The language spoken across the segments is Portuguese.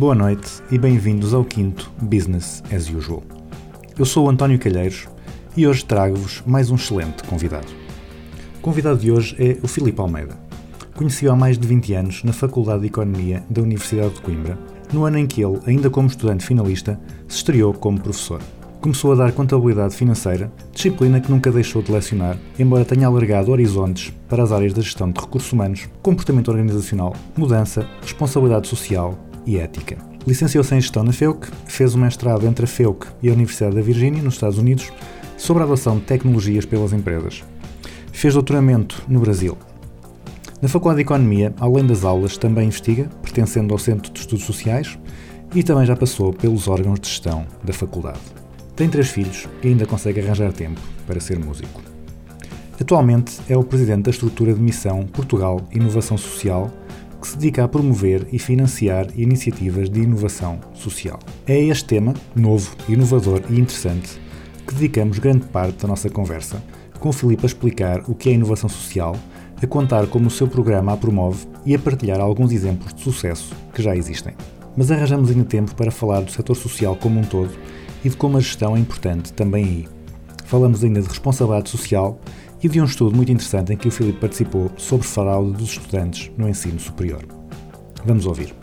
Boa noite e bem-vindos ao quinto Business as Usual. Eu sou o António Calheiros e hoje trago-vos mais um excelente convidado. O convidado de hoje é o Filipe Almeida. Conheci-o há mais de 20 anos na Faculdade de Economia da Universidade de Coimbra, no ano em que ele, ainda como estudante finalista, se estreou como professor. Começou a dar contabilidade financeira, disciplina que nunca deixou de lecionar, embora tenha alargado horizontes para as áreas da gestão de recursos humanos, comportamento organizacional, mudança, responsabilidade social e ética. Licenciou-se em Gestão na FEUC, fez o mestrado entre a FEUC e a Universidade da Virgínia, nos Estados Unidos, sobre a adoção de tecnologias pelas empresas. Fez doutoramento no Brasil. Na Faculdade de Economia, além das aulas, também investiga, pertencendo ao Centro de Estudos Sociais, e também já passou pelos órgãos de gestão da faculdade. Tem três filhos e ainda consegue arranjar tempo para ser músico. Atualmente é o presidente da estrutura de missão Portugal Inovação Social, que se dedica a promover e financiar iniciativas de inovação social. É este tema, novo, inovador e interessante, que dedicamos grande parte da nossa conversa, com o Filipe a explicar o que é inovação social, a contar como o seu programa a promove e a partilhar alguns exemplos de sucesso que já existem. Mas arranjamos ainda tempo para falar do setor social como um todo e de como a gestão é importante também aí. Falamos ainda de responsabilidade social e de um estudo muito interessante em que o Filipe participou sobre fraude dos estudantes no ensino superior. Vamos ouvir.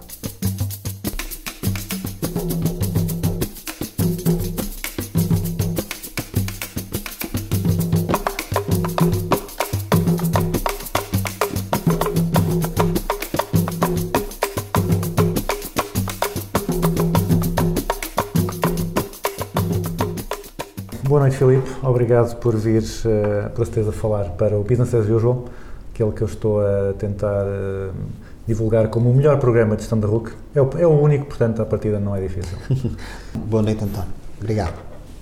Obrigado por vir, uh, por certeza, falar para o Business as Usual, aquele que eu estou a tentar uh, divulgar como o melhor programa de gestão da RUC. É o, é o único, portanto, a partida não é difícil. Boa noite, António. Obrigado.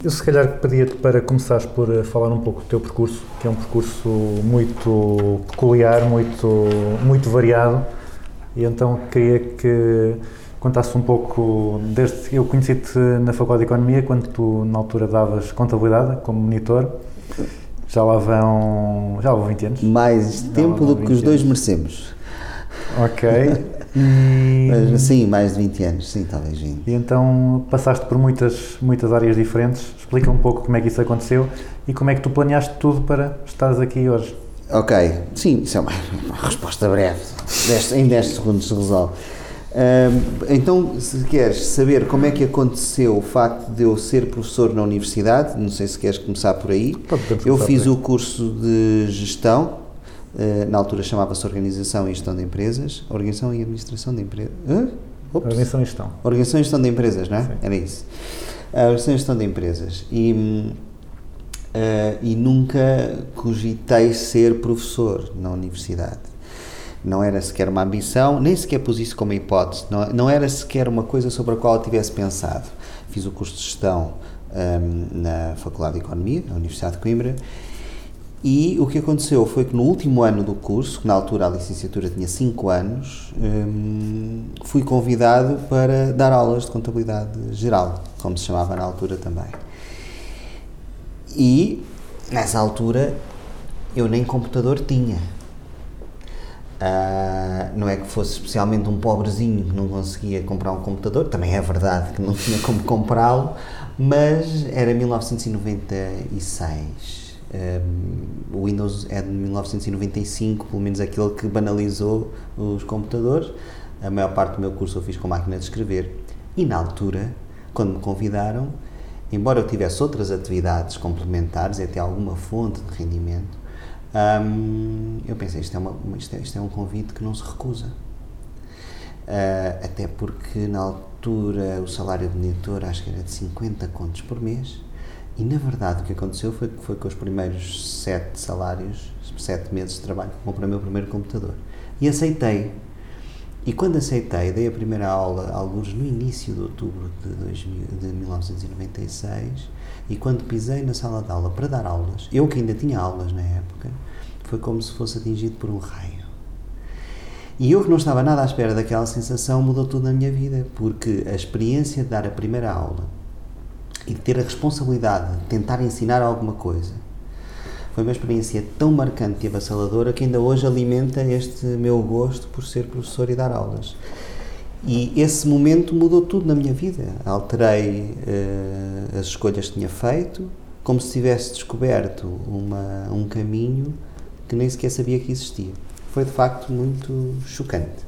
Eu, se calhar, pedia-te para começares por uh, falar um pouco do teu percurso, que é um percurso muito peculiar, muito, muito variado, e então queria que contasse um pouco, desde que eu conheci-te na Faculdade de Economia, quando tu, na altura, davas contabilidade como monitor, já lá vão, já lá vão 20 anos. Mais tempo não, do que os 20 dois anos. merecemos. Ok. E, Mas sim, mais de 20 anos, sim, talvez 20. e então passaste por muitas, muitas áreas diferentes. Explica um pouco como é que isso aconteceu e como é que tu planeaste tudo para estares aqui hoje. Ok, sim, isso é uma, uma resposta breve. Dez- em 10 segundos se resolve. Então, se queres saber como é que aconteceu o facto de eu ser professor na universidade, não sei se queres começar por aí. Eu fiz o curso de gestão, eh, na altura chamava-se Organização e Gestão de Empresas. Organização e Administração de Empresas. Organização e gestão. Organização e Gestão de Empresas, não é? Sim. Era isso. A Organização e Gestão de Empresas. E, eh, e nunca cogitei ser professor na universidade. Não era sequer uma ambição, nem sequer pus isso como hipótese. Não, não era sequer uma coisa sobre a qual eu tivesse pensado. Fiz o curso de Gestão hum, na Faculdade de Economia, na Universidade de Coimbra, e o que aconteceu foi que no último ano do curso, que na altura a licenciatura tinha 5 anos, hum, fui convidado para dar aulas de contabilidade geral, como se chamava na altura também. E nessa altura eu nem computador tinha. Ah, não é que fosse especialmente um pobrezinho que não conseguia comprar um computador, também é verdade que não tinha como comprá-lo, mas era 1996. Um, o Windows é de 1995, pelo menos aquele que banalizou os computadores. A maior parte do meu curso eu fiz com máquina de escrever. E na altura, quando me convidaram, embora eu tivesse outras atividades complementares e até alguma fonte de rendimento, hum, eu pensei, isto é, uma, isto, é, isto é um convite que não se recusa. Ah, até porque na altura o salário de monitor acho que era de 50 contos por mês e na verdade o que aconteceu foi que foi com os primeiros sete salários, sete meses de trabalho, que comprei o meu primeiro computador. E aceitei. E quando aceitei, dei a primeira aula, alguns no início de outubro de, 2000, de 1996, e quando pisei na sala de aula para dar aulas, eu que ainda tinha aulas na época, foi como se fosse atingido por um raio. E eu que não estava nada à espera daquela sensação, mudou tudo na minha vida, porque a experiência de dar a primeira aula e de ter a responsabilidade de tentar ensinar alguma coisa foi uma experiência tão marcante e avassaladora que ainda hoje alimenta este meu gosto por ser professor e dar aulas. E esse momento mudou tudo na minha vida. Alterei uh, as escolhas que tinha feito, como se tivesse descoberto uma, um caminho que nem sequer sabia que existia. Foi de facto muito chocante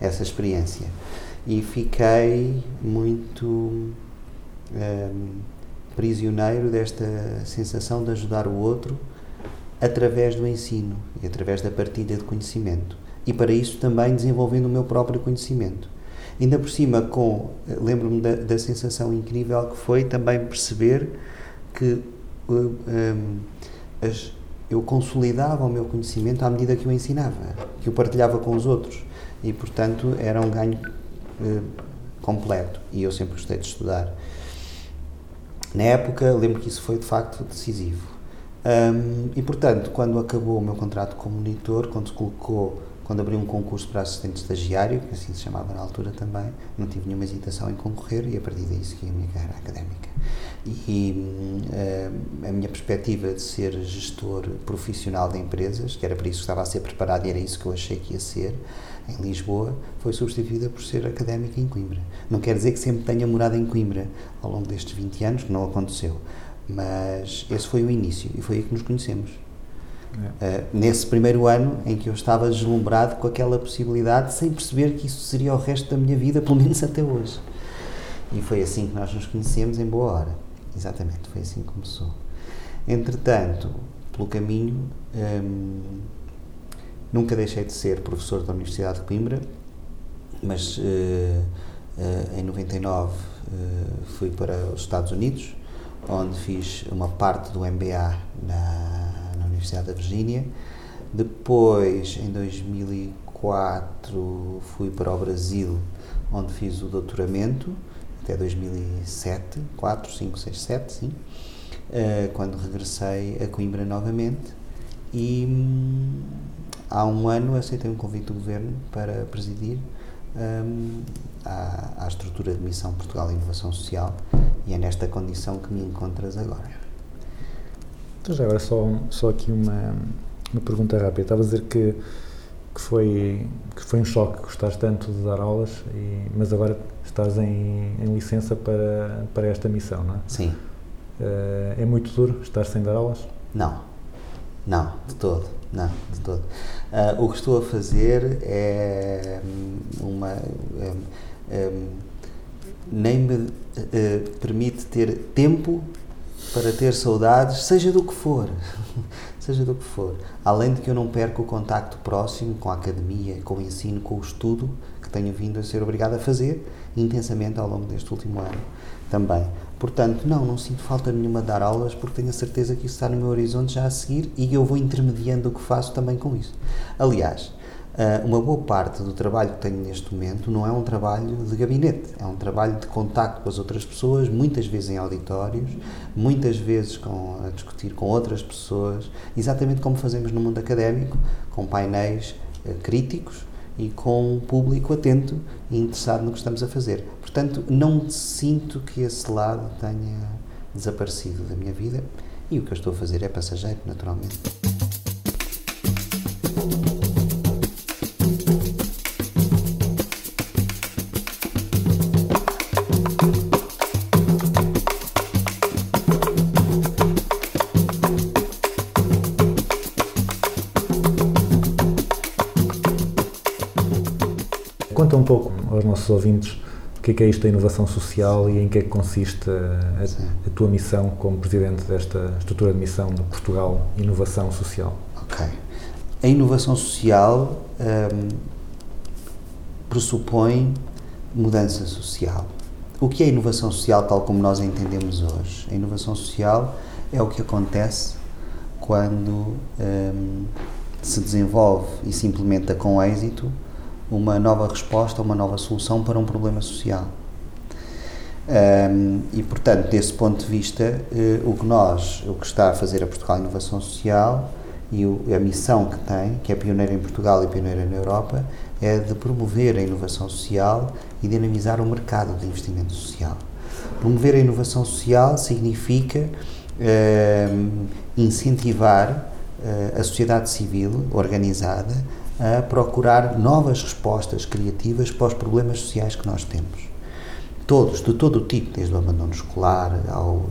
essa experiência. E fiquei muito um, prisioneiro desta sensação de ajudar o outro através do ensino e através da partilha de conhecimento. E para isso também desenvolvendo o meu próprio conhecimento. Ainda por cima, com lembro-me da, da, sensação incrível que foi também perceber que uh, um, as, eu consolidava o meu conhecimento à medida que o ensinava, que o partilhava com os outros. E, portanto, era um ganho uh, completo. E eu sempre gostei de estudar. Na época, lembro que isso foi de facto decisivo. Um, e portanto, quando acabou o meu contrato como monitor, quando se colocou, quando abri um concurso para assistente estagiário, que assim se chamava na altura também, não tive nenhuma hesitação em concorrer e a partir daí segui a minha carreira académica. E um, a minha perspectiva de ser gestor profissional de empresas, que era para isso que estava a ser preparado e era isso que eu achei que ia ser, em Lisboa, foi substituída por ser académica em Coimbra. Não quer dizer que sempre tenha morado em Coimbra ao longo destes 20 anos, que não aconteceu mas esse foi o início e foi aí que nos conhecemos. É. Uh, nesse primeiro ano em que eu estava deslumbrado com aquela possibilidade, sem perceber que isso seria o resto da minha vida, pelo menos até hoje. E foi assim que nós nos conhecemos em boa hora. Exatamente, foi assim que começou. Entretanto, pelo caminho, hum, nunca deixei de ser professor da Universidade de Coimbra, mas uh, uh, em 99 fui para os Estados Unidos onde fiz uma parte do MBA na, Universidade da Virgínia. Depois, em 2004, fui para o Brasil, onde fiz o doutoramento, até 2007, 4, 5, 6, 7, sim. Uh, quando regressei a Coimbra novamente e hum, há um ano aceitei um convite do governo para presidir um, à, à estrutura de Missão Portugal e Inovação Social e é nesta condição que me encontras agora. Então já agora só, só aqui uma, uma pergunta rápida. Estava a dizer que, que, foi, que foi um choque gostar tanto de dar aulas, e, mas agora estás em, em licença para, para esta missão, não é? Sim. Uh, é muito duro estar sem dar aulas? Não, não, de todo, não, de todo. Uh, o que estou a fazer é hum, uma... Um, um, nem me uh, permite ter tempo para ter saudades, seja do que for. seja do que for. Além de que eu não perco o contacto próximo com a academia, com o ensino, com o estudo que tenho vindo a ser obrigado a fazer intensamente ao longo deste último ano também. Portanto, não, não sinto falta nenhuma de dar aulas porque tenho a certeza que isso está no meu horizonte já a seguir e eu vou intermediando o que faço também com isso. Aliás, uma boa parte do trabalho que tenho neste momento não é um trabalho de gabinete, é um trabalho de contacto com as outras pessoas, muitas vezes em auditórios, muitas vezes com, a discutir com outras pessoas, exatamente como fazemos no mundo académico, com painéis uh, críticos e com um público atento e interessado no que estamos a fazer. Portanto, não sinto que esse lado tenha desaparecido da minha vida e o que eu estou a fazer é passageiro, naturalmente. Um pouco aos nossos ouvintes o que é, que é isto da inovação social e em que é que consiste a, a, tua missão como presidente desta estrutura de missão de Portugal Inovação Social. Ok. A inovação social hum, pressupõe mudança social. O que é inovação social, tal como nós a entendemos hoje? A inovação social é o que acontece quando hum, se desenvolve e se implementa com êxito uma nova resposta, uma nova solução para um problema social. Um, e, portanto, desse ponto de vista, eh, o que nós, o que está a fazer a Portugal Inovação Social e o, a missão que tem, que é pioneira em Portugal e pioneira na Europa, é de promover a inovação social e dinamizar o mercado de investimento social. Promover a inovação social significa um, incentivar uh, a sociedade civil organizada a procurar novas respostas criativas para os problemas sociais que nós temos todos, de todo o tipo, desde o abandono escolar ao,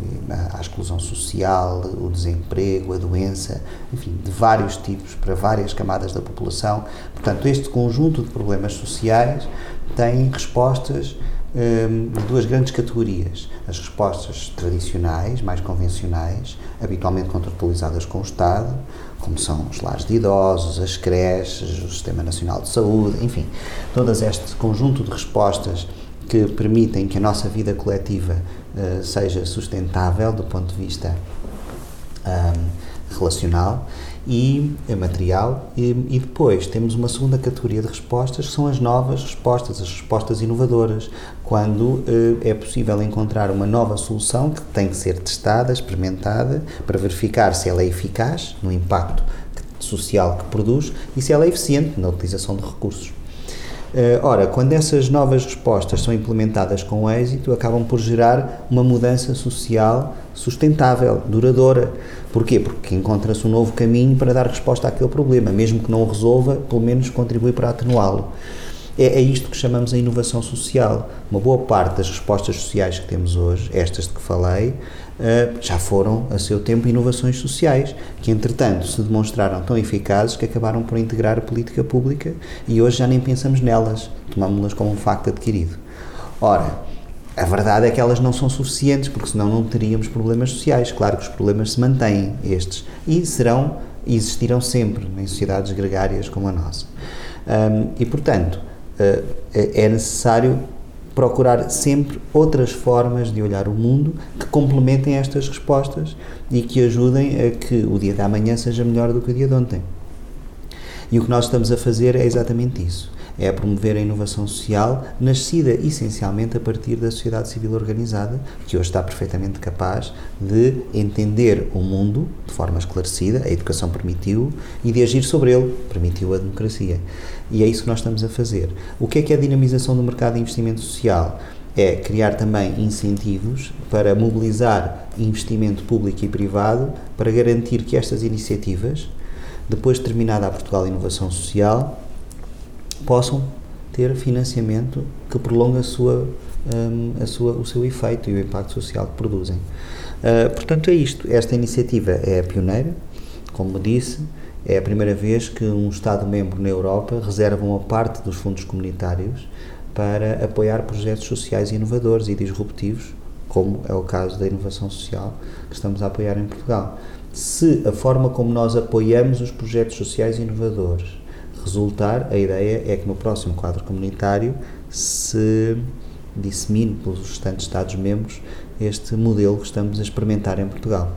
à exclusão social, o desemprego, a doença, enfim, de vários tipos, para várias camadas da população. Portanto, este conjunto de problemas sociais tem respostas hum, de duas grandes categorias. As respostas tradicionais, mais convencionais, habitualmente contratualizadas com o Estado, como são os lares de idosos, as creches, o Sistema Nacional de Saúde, enfim, todo este conjunto de respostas que permitem que a nossa vida coletiva uh, seja sustentável do ponto de vista um, relacional e material e, e, depois temos uma segunda categoria de respostas que são as novas respostas, as respostas inovadoras, quando uh, é possível encontrar uma nova solução que tem que ser testada, experimentada, para verificar se ela é eficaz no impacto social que produz e se ela é eficiente na utilização de recursos. Uh, ora, quando essas novas respostas são implementadas com êxito, acabam por gerar uma mudança social sustentável, duradoura. Porquê? Porque encontra-se um novo caminho para dar resposta àquele problema, mesmo que não o resolva, pelo menos contribui para atenuá-lo. É, é isto que chamamos a inovação social. Uma boa parte das respostas sociais que temos hoje, estas de que falei, já foram, a seu tempo, inovações sociais, que entretanto se demonstraram tão eficazes que acabaram por integrar a política pública e hoje já nem pensamos nelas, tomamos-las como um facto adquirido. Ora, a verdade é que elas não são suficientes, porque senão não teríamos problemas sociais. Claro que os problemas se mantêm, estes, e serão e existirão sempre em sociedades gregárias como a nossa. Um, e, portanto, uh, é necessário procurar sempre outras formas de olhar o mundo que complementem estas respostas e que ajudem a que o dia da manhã seja melhor do que o dia de ontem. E o que nós estamos a fazer é exatamente isso é promover a inovação social, nascida essencialmente a partir da sociedade civil organizada, que hoje está perfeitamente capaz de entender o mundo de forma esclarecida, a educação permitiu, e de agir sobre ele, permitiu a democracia. E é isso que nós estamos a fazer. O que é que é a dinamização do mercado de investimento social? É criar também incentivos para mobilizar investimento público e privado para garantir que estas iniciativas, depois de terminada a Portugal Inovação Social, possam ter financiamento que prolongue a sua, um, a sua, o seu efeito e o impacto social que produzem. Uh, portanto, é isto. Esta iniciativa é pioneira, como disse, é a primeira vez que um Estado-membro na Europa reserva uma parte dos fundos comunitários para apoiar projetos sociais inovadores e disruptivos, como é o caso da inovação social que estamos a apoiar em Portugal. Se a forma como nós apoiamos os projetos sociais inovadores resultar, a ideia é que no próximo quadro comunitário se dissemine pelos restantes Estados-membros este modelo que estamos a experimentar em Portugal.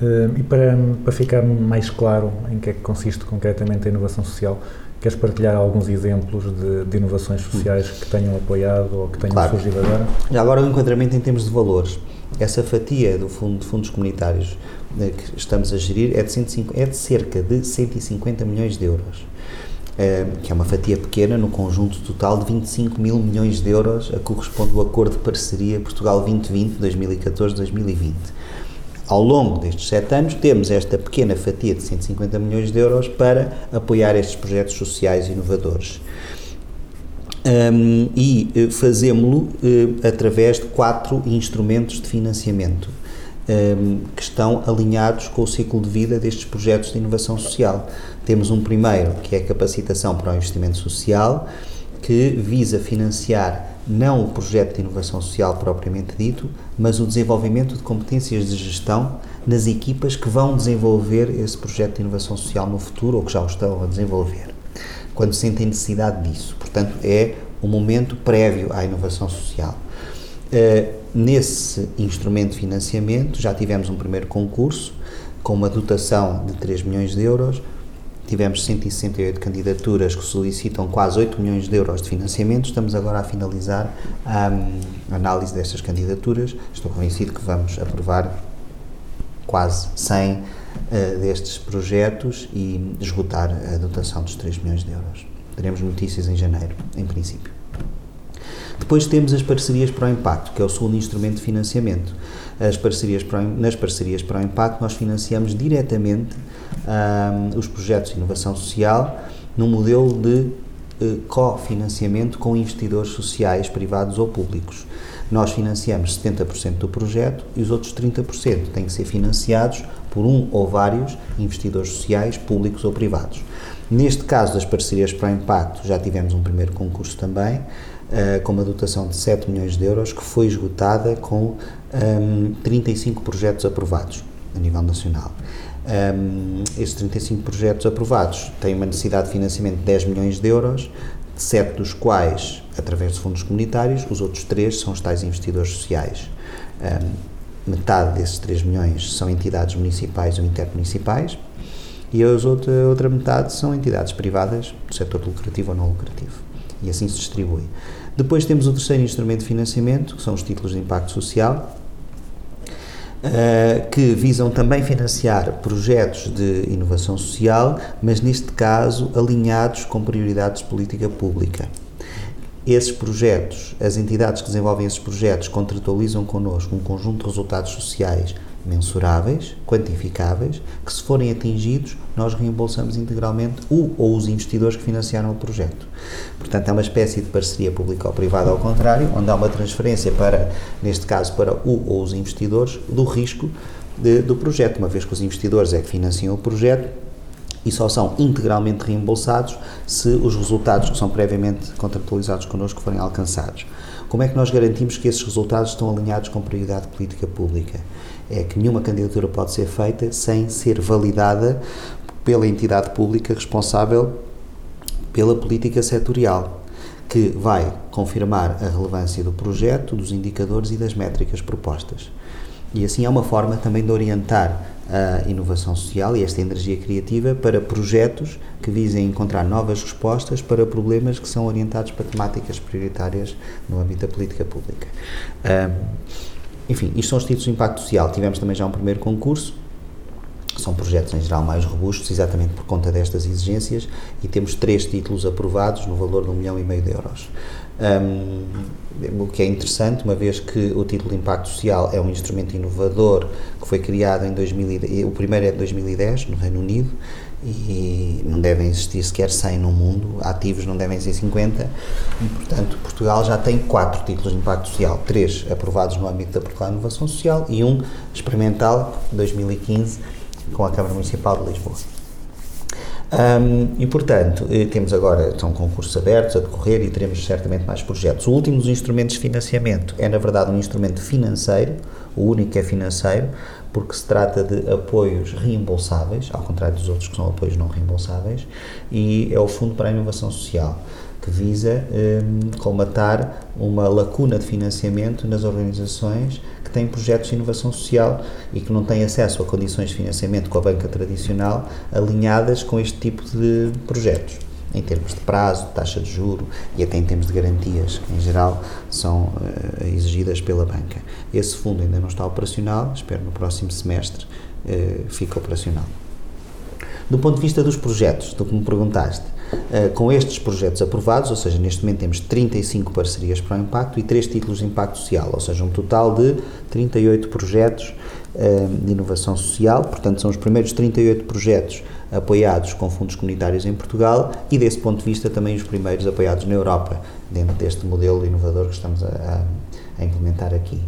Uh, e para, para ficar mais claro em que é que consiste concretamente a inovação social, queres partilhar alguns exemplos de, de inovações sociais que tenham apoiado ou que tenham claro. surgido agora? Já agora o enquadramento em termos de valores. Essa fatia do fundo de fundos comunitários que estamos a gerir é de, 150, é de cerca de 150 milhões de euros. Eh, que é uma fatia pequena no conjunto total de 25 mil milhões de euros a corresponde o Acordo de Parceria Portugal 2020, 2014-2020. Ao longo destes sete anos, temos esta pequena fatia de 150 milhões de euros para apoiar estes projetos sociais inovadores. Um, e eh, fazemos-lo uh, através de quatro instrumentos de financiamento que estão alinhados com o ciclo de vida destes projetos de inovação social. Temos um primeiro, que é a capacitação para o investimento social, que visa financiar não o projeto de inovação social propriamente dito, mas o desenvolvimento de competências de gestão nas equipas que vão desenvolver esse projeto de inovação social no futuro ou que já o estão a desenvolver, quando sentem necessidade disso. Portanto, é o um momento prévio à inovação social. Uh, nesse instrumento de financiamento já tivemos um primeiro concurso com uma dotação de 3 milhões de euros tivemos 168 candidaturas que solicitam quase 8 milhões de euros de financiamento. Estamos agora a finalizar hum, a análise destas candidaturas. Estou convencido que vamos aprovar quase 100 eh, destes projetos e esgotar a dotação dos 3 milhões de euros. Teremos notícias em janeiro, em princípio. Depois temos as parcerias para o impacto, que é o segundo instrumento de financiamento. As parcerias para nas parcerias para o impacto, nós financiamos diretamente ahm, os projetos de inovação social num modelo de eh, cofinanciamento com investidores sociais, privados ou públicos. Nós financiamos 70% do projeto e os outros 30% têm que ser financiados por um ou vários investidores sociais, públicos ou privados. Neste caso das parcerias para o impacto, já tivemos um primeiro concurso também, eh, com uma dotação de 7 milhões de euros, que foi esgotada com ehm, 35 projetos aprovados a nível nacional. Um, estes 35 projetos aprovados têm uma necessidade de financiamento de 10 milhões de euros, sete dos quais através de fundos comunitários, os outros três são os tais investidores sociais. Um, metade desses 3 milhões são entidades municipais ou intermunicipais e a outra metade são entidades privadas do setor lucrativo ou não lucrativo. E assim se distribui. Depois temos o terceiro instrumento de financiamento, que são os títulos de impacto social, Uh, que visam também financiar projetos de inovação social, mas neste caso alinhados com prioridades de política pública. Esses projetos, as entidades que desenvolvem esses projetos contratualizam connosco um conjunto de resultados sociais mensuráveis, quantificáveis, que se forem atingidos, nós reembolsamos integralmente o ou os investidores que financiaram o projeto. Portanto, é uma espécie de parceria pública ou privada ao contrário, onde há uma transferência para, neste caso, para o ou os investidores, do risco de, do projeto, uma vez que os investidores é que financiam o projeto e só são integralmente reembolsados se os resultados que são previamente contratualizados connosco forem alcançados. Como é que nós garantimos que esses resultados estão alinhados com prioridade de política pública? É que nenhuma candidatura pode ser feita sem ser validada pela entidade pública responsável pela política setorial, que vai confirmar a relevância do projeto, dos indicadores e das métricas propostas. E assim é uma forma também de orientar a inovação social e esta energia criativa para projetos que visem encontrar novas respostas para problemas que são orientados para temáticas prioritárias no âmbito da política pública. Um, enfim, isto são os títulos de impacto social. Tivemos também já um primeiro concurso, são projetos em geral mais robustos, exatamente por conta destas exigências, e temos três títulos aprovados no valor de um milhão e meio de euros. Um, o que é interessante, uma vez que o título de impacto social é um instrumento inovador que foi criado em 2010, o primeiro é de 2010 no Reino Unido e não devem existir sequer 100 no mundo, ativos não devem ser 50 e portanto Portugal já tem quatro títulos de impacto social, três aprovados no âmbito da Portugal Inovação Social e um experimental 2015 com a Câmara Municipal de Lisboa. Um, e, portanto, eh, temos agora estão concursos abertos a decorrer e teremos certamente mais projetos. O último dos instrumentos de financiamento é, na verdade, um instrumento financeiro, o único é financeiro, porque se trata de apoios reembolsáveis, ao contrário dos outros que são apoios não reembolsáveis, e é o Fundo para a Inovação Social, que visa um, colmatar uma lacuna de financiamento nas organizações que têm projetos de inovação social e que não têm acesso a condições de financiamento com a banca tradicional alinhadas com este tipo de projetos em termos de prazo, taxa de juro e até em termos de garantias, que em geral são uh, exigidas pela banca. Esse fundo ainda não está operacional, espero no próximo semestre uh, fique operacional. Do ponto de vista dos projetos, do que me perguntaste, uh, com estes projetos aprovados, ou seja, neste momento temos 35 parcerias para o impacto e 3 títulos de impacto social, ou seja, um total de 38 projetos de inovação social, portanto, são os primeiros 38 projetos apoiados com fundos comunitários em Portugal e, desse ponto de vista, também os primeiros apoiados na Europa, dentro deste modelo inovador que estamos a, a, implementar aqui.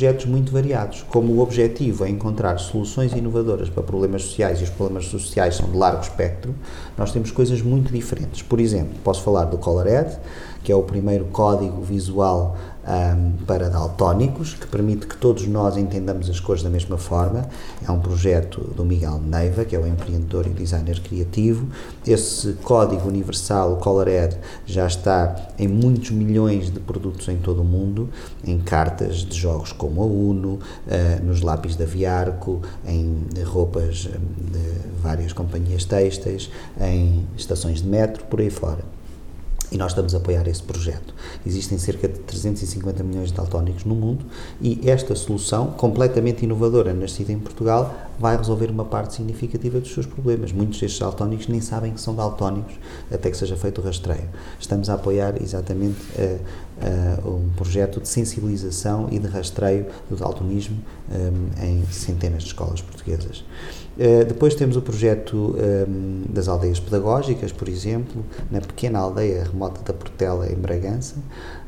Projetos muito variados. Como o objetivo é encontrar soluções inovadoras para problemas sociais e os problemas sociais são de largo espectro, nós temos coisas muito diferentes. Por exemplo, posso falar do Colored, que é o primeiro código visual ahm, para daltónicos, que permite que todos nós entendamos as cores da mesma forma. É um projeto do Miguel Neiva, que é o empreendedor e designer criativo. Esse código universal, o Colored, já está em muitos milhões de produtos em todo o mundo, em cartas de jogos como a Uno, ah, nos lápis da Viarco, em roupas ah, de várias companhias têxteis, em estações de metro, por aí fora. E nós estamos a apoiar esse projeto. Existem cerca de 350 milhões de daltónicos no mundo e esta solução, completamente inovadora, nascida em Portugal, vai resolver uma parte significativa dos seus problemas. Muitos destes daltónicos nem sabem que são daltónicos até que seja feito o rastreio. Estamos a apoiar exatamente eh, eh, um projeto de sensibilização e de rastreio do daltonismo eh, em centenas de escolas portuguesas. Uh, depois temos o projeto um, das aldeias pedagógicas, por exemplo, na pequena aldeia remota da Portela, em Bragança,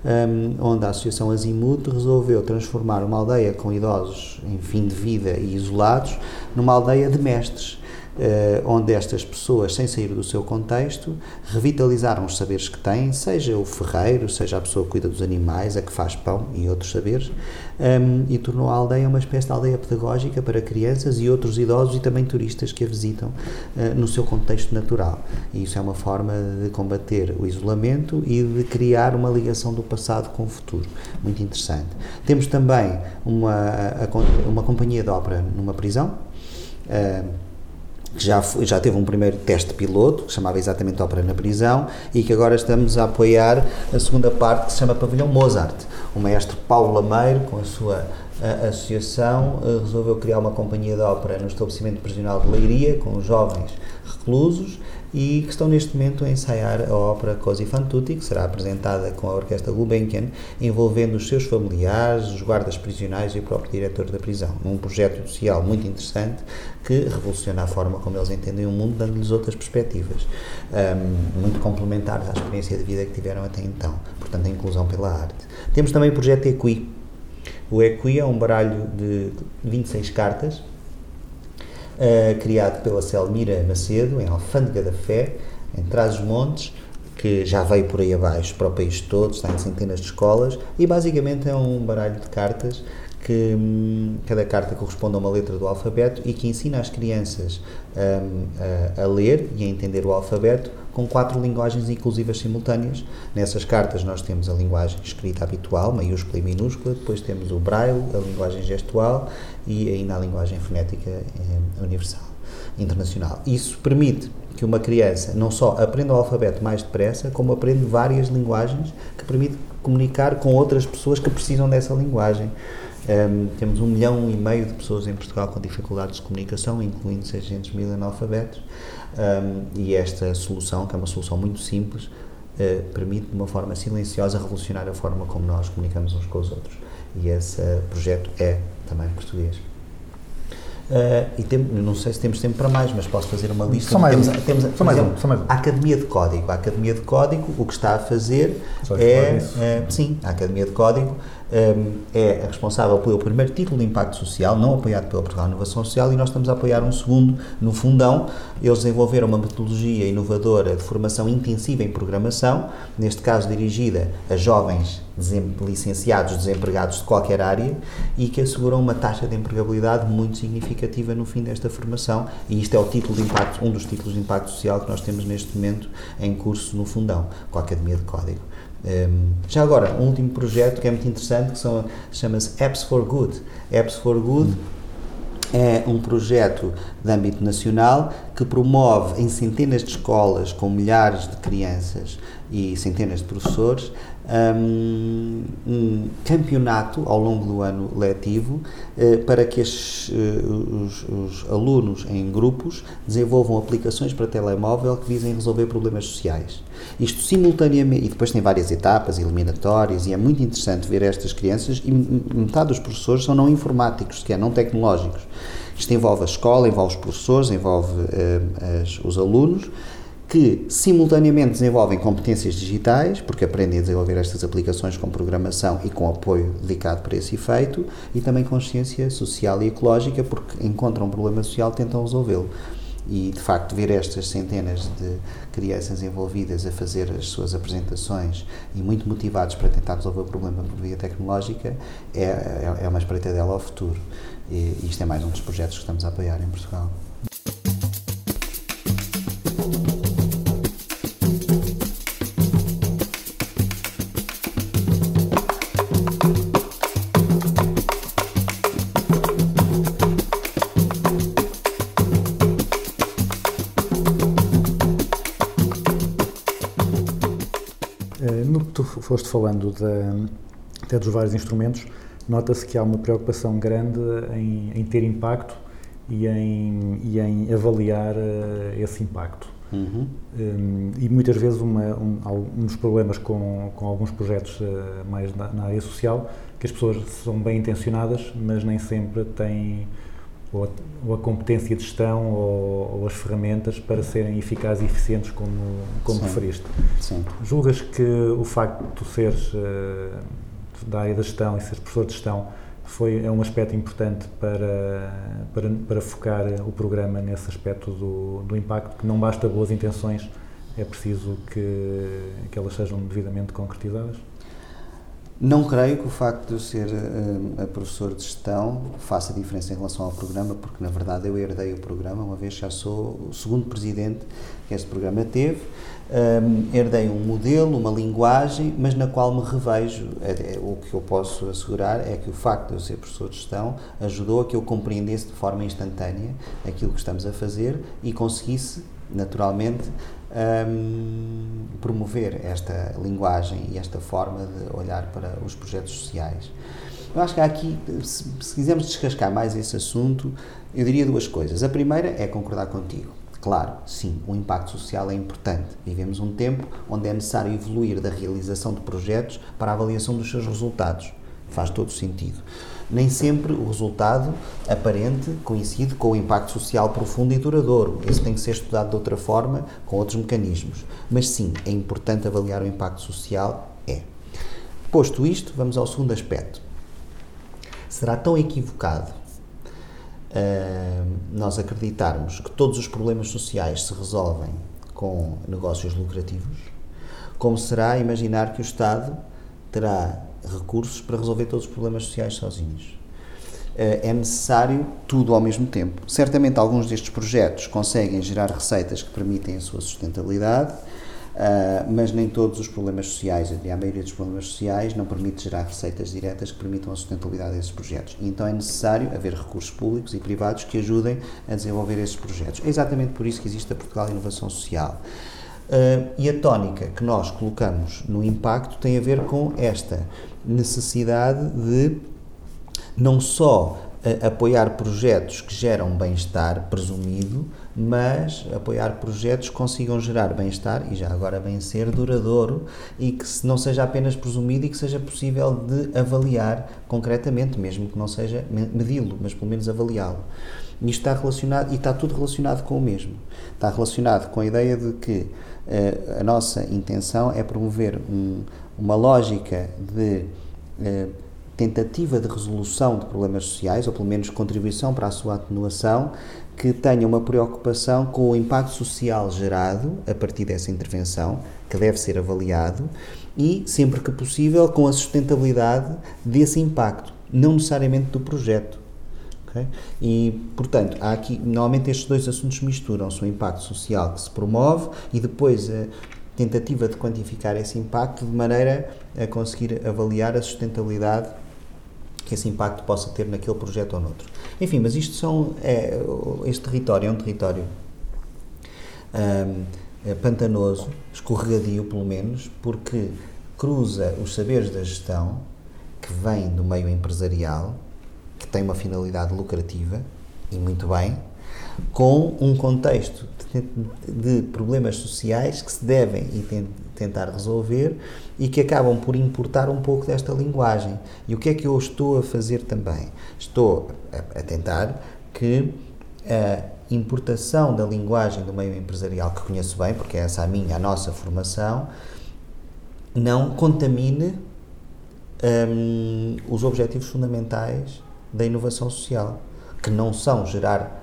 um, onde a Associação Azimut resolveu transformar uma aldeia com idosos em fim de vida e isolados numa aldeia de mestres. Uh, onde estas pessoas, sem sair do seu contexto, revitalizaram os saberes que têm, seja o ferreiro, seja a pessoa que cuida dos animais, a que faz pão e outros saberes, um, e tornou a aldeia uma espécie de aldeia pedagógica para crianças e outros idosos e também turistas que a visitam uh, no seu contexto natural. E isso é uma forma de combater o isolamento e de criar uma ligação do passado com o futuro. Muito interessante. Temos também uma, uma companhia de ópera numa prisão. Uh, que já, foi- já teve um primeiro teste piloto, que chamava exatamente Ópera na Prisão, e que agora estamos a apoiar a segunda parte, que se chama Pavilhão Mozart. O maestro Paulo Lameiro, com a sua a, associação, eh, resolveu criar uma companhia de ópera no estabelecimento prisional de Leiria, com jovens reclusos, e que estão neste momento a ensaiar a ópera Cosi fan tutti, que será apresentada com a Orquestra Gulbenkian, envolvendo os seus familiares, os guardas prisionais e o próprio diretor da prisão. Um projeto social muito interessante que revoluciona a forma como eles entendem o mundo, dando-lhes outras perspectivas, um, muito complementares à experiência de vida que tiveram até então. Portanto, a inclusão pela arte. Temos também o projeto Equi. O Equi é um baralho de 26 cartas, Uh, criado pela Selmira Macedo, em Alfândega da Fé, em Trás-os-Montes, que já veio por aí abaixo para o país todo, está em centenas de escolas, e basicamente é um baralho de cartas que hum, cada carta corresponde a uma letra do alfabeto e que ensina as crianças hum, a, a ler e a entender o alfabeto com quatro linguagens inclusivas simultâneas. Nessas cartas nós temos a linguagem escrita habitual, maiúscula e minúscula, depois temos o braille, a linguagem gestual e ainda a linguagem fonética eh, universal, internacional. Isso permite que uma criança não só aprenda o alfabeto mais depressa, como aprende várias linguagens que permite comunicar com outras pessoas que precisam dessa linguagem. Um, temos um milhão e meio de pessoas em Portugal com dificuldades de comunicação, incluindo 600 mil analfabetos, um, e esta solução, que é uma solução muito simples, uh, permite de uma forma silenciosa revolucionar a forma como nós comunicamos uns com os outros. E esse uh, projeto é também português. Uh, e tem, não sei se temos tempo para mais, mas posso fazer uma lista. Só mais temos, um. temos, Só mais um, exemplo, só mais um. A Academia de Código. A Academia de Código, o que está a fazer Só é. eh, sim, a Academia de Código um, é responsável pelo primeiro título de impacto social, não apoiado pela Portugal Inovação Social, e nós estamos a apoiar um segundo no fundão. Eles desenvolveram uma metodologia inovadora de formação intensiva em programação, neste caso dirigida a jovens licenciados, desempregados de qualquer área, e que asseguram uma taxa de empregabilidade muito significativa no fim desta formação. E isto é o título de impacto, um dos títulos de impacto social que nós temos neste momento em curso no fundão, com a Academia de Código. Um, já agora, um último projeto que é muito interessante, que chama-se Apps for Good. Apps for Good é um projeto de âmbito nacional que promove em centenas de escolas com milhares de crianças e centenas de professores um, um campeonato ao longo do ano letivo eh, para que estes, eh, os, os alunos em grupos desenvolvam aplicações para telemóvel que visem resolver problemas sociais. Isto simultaneamente, e depois tem várias etapas eliminatórias, e é muito interessante ver estas crianças, e metade dos professores são não informáticos, sequer não tecnológicos. Isto envolve a escola, envolve os professores, envolve eh, as- os alunos, que simultaneamente desenvolvem competências digitais, porque aprendem a desenvolver estas aplicações com programação e com apoio dedicado para esse efeito, e também consciência social e ecológica, porque encontram um problema social e tentam resolvê-lo. E, de facto, ver estas centenas de crianças envolvidas a fazer as suas apresentações e muito motivados para tentar resolver o problema por via tecnológica é, é, é uma espreitadela ao futuro. E isto é mais um dos projetos que estamos a apoiar em Portugal. No que tu foste falando da, até dos vários instrumentos, nota-se que há uma preocupação grande em, em ter impacto e em, e em avaliar eh, esse impacto. Uhum. Um, e muitas vezes uma, um, um dos problemas com, com alguns projetos uh, mais na, na área social que as pessoas são bem intencionadas, mas nem sempre têm ou a, ou a competência de gestão ou, ou as ferramentas para serem eficazes e eficientes como, como Sim. referiste. Sim. Julgas que o facto de tu seres uh, da área da gestão e seres professor de gestão foi, é um aspecto importante para, para, para focar o programa nesse aspecto do, do impacto, que não basta boas intenções, é preciso que, que elas sejam devidamente concretizadas? Não creio que o facto de eu ser uh, professor de gestão faça diferença em relação ao programa, porque na verdade eu herdei o programa, uma vez já sou o segundo presidente que este programa teve. Um, herdei um modelo, uma linguagem, mas na qual me revejo. É, é, o que eu posso assegurar é que o facto de eu ser professor de gestão ajudou a que eu compreendesse de forma instantânea aquilo que estamos a fazer e conseguisse, naturalmente, um, promover esta linguagem e esta forma de olhar para os projetos sociais. Eu acho que há aqui, se, se quisermos descascar mais esse assunto, eu diria duas coisas. A primeira é concordar contigo. Claro, sim, o impacto social é importante. Vivemos um tempo onde é necessário evoluir da realização de projetos para a avaliação dos seus resultados. Faz todo sentido. Nem sempre o resultado aparente coincide com o impacto social profundo e duradouro. Esse tem que ser estudado de outra forma, com outros mecanismos. Mas sim, é importante avaliar o impacto social, é. Posto isto, vamos ao segundo aspecto. Será tão equivocado uh, nós acreditarmos que todos os problemas sociais se resolvem com negócios lucrativos, como será imaginar que o Estado terá recursos para resolver todos os problemas sociais sozinhos. Uh, é necessário tudo ao mesmo tempo. Certamente alguns destes projetos conseguem gerar receitas que permitem a sua sustentabilidade, Uh, mas nem todos os problemas sociais, a maioria dos problemas sociais não permite gerar receitas diretas que permitam a sustentabilidade desses projetos. E então é necessário haver recursos públicos e privados que ajudem a desenvolver esses projetos. É exatamente por isso que existe a Portugal Inovação Social. Uh, e a tónica que nós colocamos no impacto tem a ver com esta necessidade de não só uh, apoiar projetos que geram bem-estar presumido, mas apoiar projetos que consigam gerar bem-estar e já agora bem ser duradouro e que não seja apenas presumido e que seja possível de avaliar concretamente, mesmo que não seja medi-lo, mas pelo menos avaliá-lo. Isto está relacionado, e está tudo relacionado com o mesmo. Está relacionado com a ideia de que a nossa intenção é promover um, uma lógica de uh, tentativa de resolução de problemas sociais, ou pelo menos contribuição para a sua atenuação, que tenha uma preocupação com o impacto social gerado a partir dessa intervenção, que deve ser avaliado, e, sempre que possível, com a sustentabilidade desse impacto, não necessariamente do projeto. Okay? E, portanto, há aqui, normalmente estes dois assuntos misturam-se, o impacto social que se promove e depois a tentativa de quantificar esse impacto de maneira a conseguir avaliar a sustentabilidade que esse impacto possa ter naquele projeto ou noutro. Enfim, mas isto são, é, este território é um território um, é pantanoso, escorregadio pelo menos, porque cruza os saberes da gestão, que vem do meio empresarial, que tem uma finalidade lucrativa, e muito bem, com um contexto de, de problemas sociais que se devem e tentar resolver e que acabam por importar um pouco desta linguagem. E o que é que eu estou a fazer também? Estou a, a tentar que a importação da linguagem do meio empresarial, que conheço bem, porque é essa a minha, a nossa formação, não contamine um, os objetivos fundamentais da inovação social, que não são gerar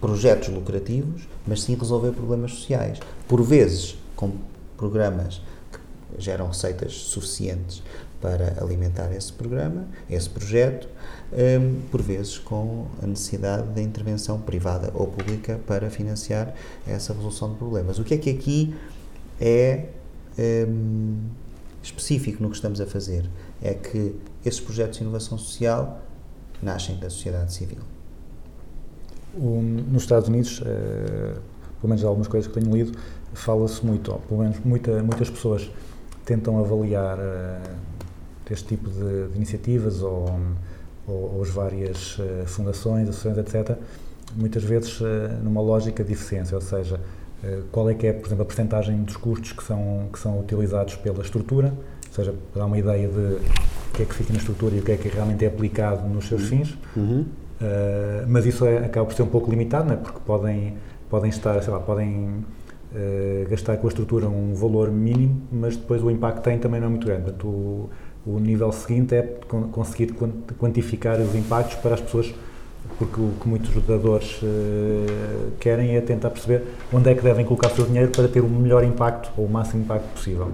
projetos lucrativos, mas sim resolver problemas sociais. Por vezes, com programas que geram receitas suficientes para alimentar esse programa, esse projeto, hum, por vezes com a necessidade da intervenção privada ou pública para financiar essa resolução de problemas. O que é que aqui é hum, específico no que estamos a fazer? É que esses projetos de inovação social nascem da sociedade civil. O- nos Estados Unidos, eh, pelo menos algumas coisas que tenho lido, fala-se muito, ou pelo menos muita- muitas pessoas tentam avaliar eh, este tipo de, de iniciativas ou, ou, ou as várias eh, fundações, associações, etc., muitas vezes numa lógica de eficiência, ou seja, qual é que é, por exemplo, a percentagem dos custos que são, que são utilizados pela estrutura, ou seja, para dar uma ideia de o que é que fica na estrutura e o que é que realmente é aplicado nos seus fins. Uh, mas isso é, acaba por ser um pouco limitado, não é? porque podem, podem estar, sei lá, podem uh, gastar com a estrutura um valor mínimo, mas depois o impacto tem também não é muito grande. Portanto, o, o nível seguinte é con- conseguir quan- quantificar os impactos para as pessoas, porque o que muitos dadores uh, querem é tentar perceber onde é que devem colocar o seu dinheiro para ter o melhor impacto ou o máximo impacto possível.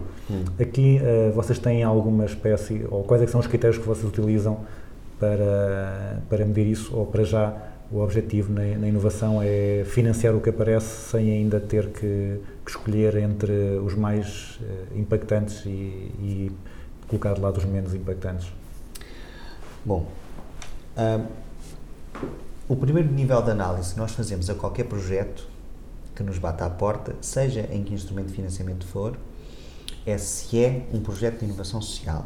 Aqui uh, vocês têm alguma espécie, ou quais é que são os critérios que vocês utilizam para, para medir isso, ou para já o objetivo na, na inovação é financiar o que aparece sem ainda ter que, que escolher entre os mais eh, impactantes e, e colocar de lado os menos impactantes. Bom, ahm, o primeiro nível de análise que nós fazemos a qualquer projeto que nos bata à porta, seja em que instrumento de financiamento for, é se é um projeto de inovação social.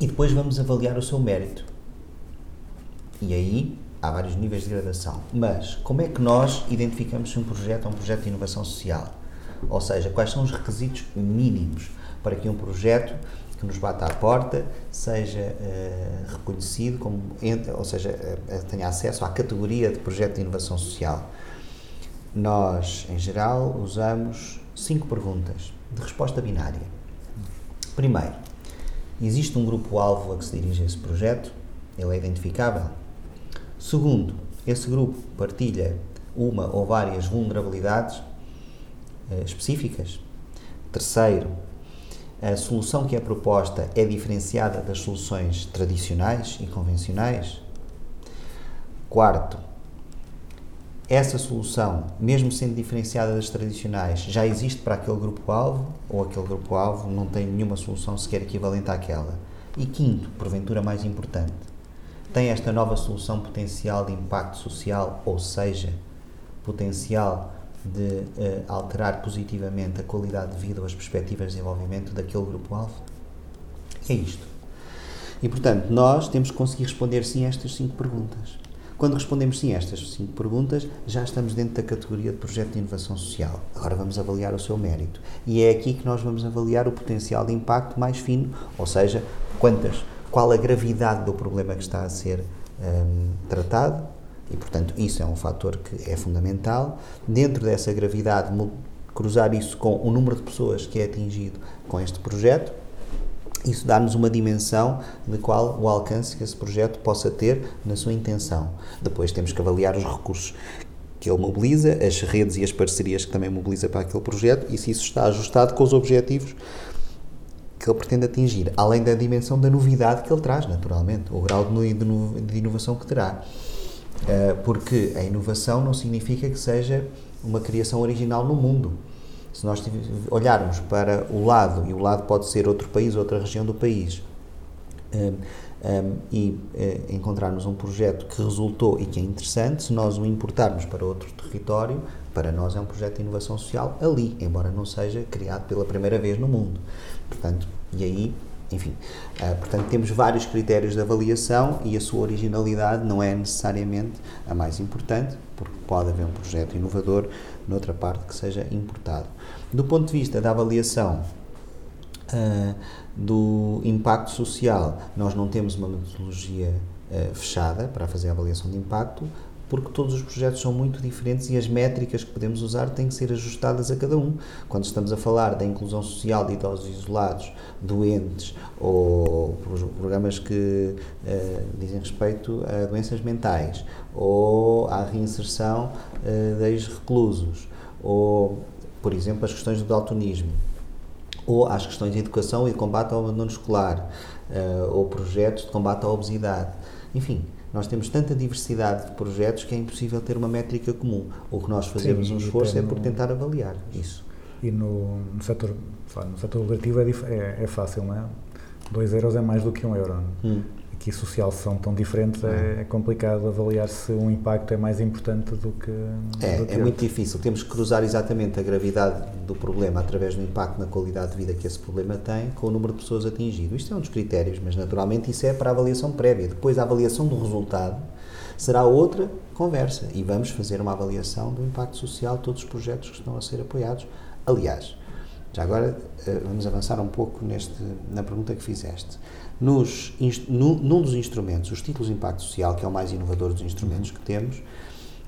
E depois vamos avaliar o seu mérito. E aí há vários níveis de gradação. Mas como é que nós identificamos se um projeto é um projeto de inovação social? Ou seja, quais são os requisitos mínimos para que um projeto que nos bata à porta seja eh, reconhecido como, ou seja, eh, tenha acesso à categoria de projeto de inovação social? Nós, em geral, usamos cinco perguntas de resposta binária. Primeiro, existe um grupo-alvo a que se dirige esse projeto? Ele é identificável? Segundo, esse grupo partilha uma ou várias vulnerabilidades eh, específicas? Terceiro, a solução que é proposta é diferenciada das soluções tradicionais e convencionais? Quarto, essa solução, mesmo sendo diferenciada das tradicionais, já existe para aquele grupo-alvo ou aquele grupo-alvo não tem nenhuma solução sequer equivalente àquela? E quinto, porventura mais importante, tem esta nova solução potencial de impacto social, ou seja, potencial de eh, alterar positivamente a qualidade de vida ou as perspectivas de desenvolvimento daquele grupo-alvo? É isto. E, portanto, nós temos que conseguir responder sim a estas cinco perguntas. Quando respondemos sim a estas cinco perguntas, já estamos dentro da categoria de projeto de inovação social. Agora vamos avaliar o seu mérito. E é aqui que nós vamos avaliar o potencial de impacto mais fino, ou seja, quantas, qual a gravidade do problema que está a ser hum, tratado, e portanto isso é um fator que é fundamental. Dentro dessa gravidade, cruzar isso com o número de pessoas que é atingido com este projeto, isso dá-nos uma dimensão de qual o alcance que esse projeto possa ter na sua intenção. Depois temos que avaliar os recursos que ele mobiliza, as redes e as parcerias que também mobiliza para aquele projeto e se isso está ajustado com os objetivos que ele pretende atingir, além da dimensão da novidade que ele traz, naturalmente, o grau de no- de no- de inovação que terá. Eh, Porque a inovação não significa que seja uma criação original no mundo. Se nós olharmos para o lado, e o lado pode ser outro país, outra região do país, um, um, e eh, encontrarmos um projeto que resultou e que é interessante, se nós o importarmos para outro território, para nós é um projeto de inovação social ali, embora não seja criado pela primeira vez no mundo. Portanto, e aí, enfim, ah, portanto temos vários critérios de avaliação e a sua originalidade não é necessariamente a mais importante, porque pode haver um projeto inovador noutra parte que seja importado. Do ponto de vista da avaliação ah, do impacto social, nós não temos uma metodologia ah, fechada para fazer a avaliação de impacto, porque todos os projetos são muito diferentes e as métricas que podemos usar têm que ser ajustadas a cada um. Quando estamos a falar da inclusão social de idosos isolados, doentes ou pro- programas que eh, dizem respeito a doenças mentais ou à reinserção eh, de ex-reclusos ou, por exemplo, as questões do daltonismo ou às questões de educação e de combate ao abandono escolar, eh, ou projetos de combate à obesidade. Enfim, nós temos tanta diversidade de projetos que é impossível ter uma métrica comum. O que nós fazemos Sim, um esforço é por tentar avaliar isso. E no, no setor, no setor lucrativo é, é, é fácil, não é? 2 euros é mais do que 1 um euro. Hum. Aqui social são tão diferentes, é, é complicado avaliar se um impacto é mais importante do que. do É, que é muito difícil. Temos que cruzar exatamente a gravidade do problema através do impacto na qualidade de vida que esse problema tem com o número de pessoas atingido. Isto é um dos critérios, mas naturalmente isso é para a avaliação prévia. Depois a avaliação do resultado será outra conversa e vamos fazer uma avaliação do impacto social de todos os projetos que estão a ser apoiados. Aliás, já agora eh, vamos avançar um pouco neste, na pergunta que fizeste. Nos, nu- num dos instrumentos, os títulos de impacto social, que é o mais inovador dos instrumentos que temos,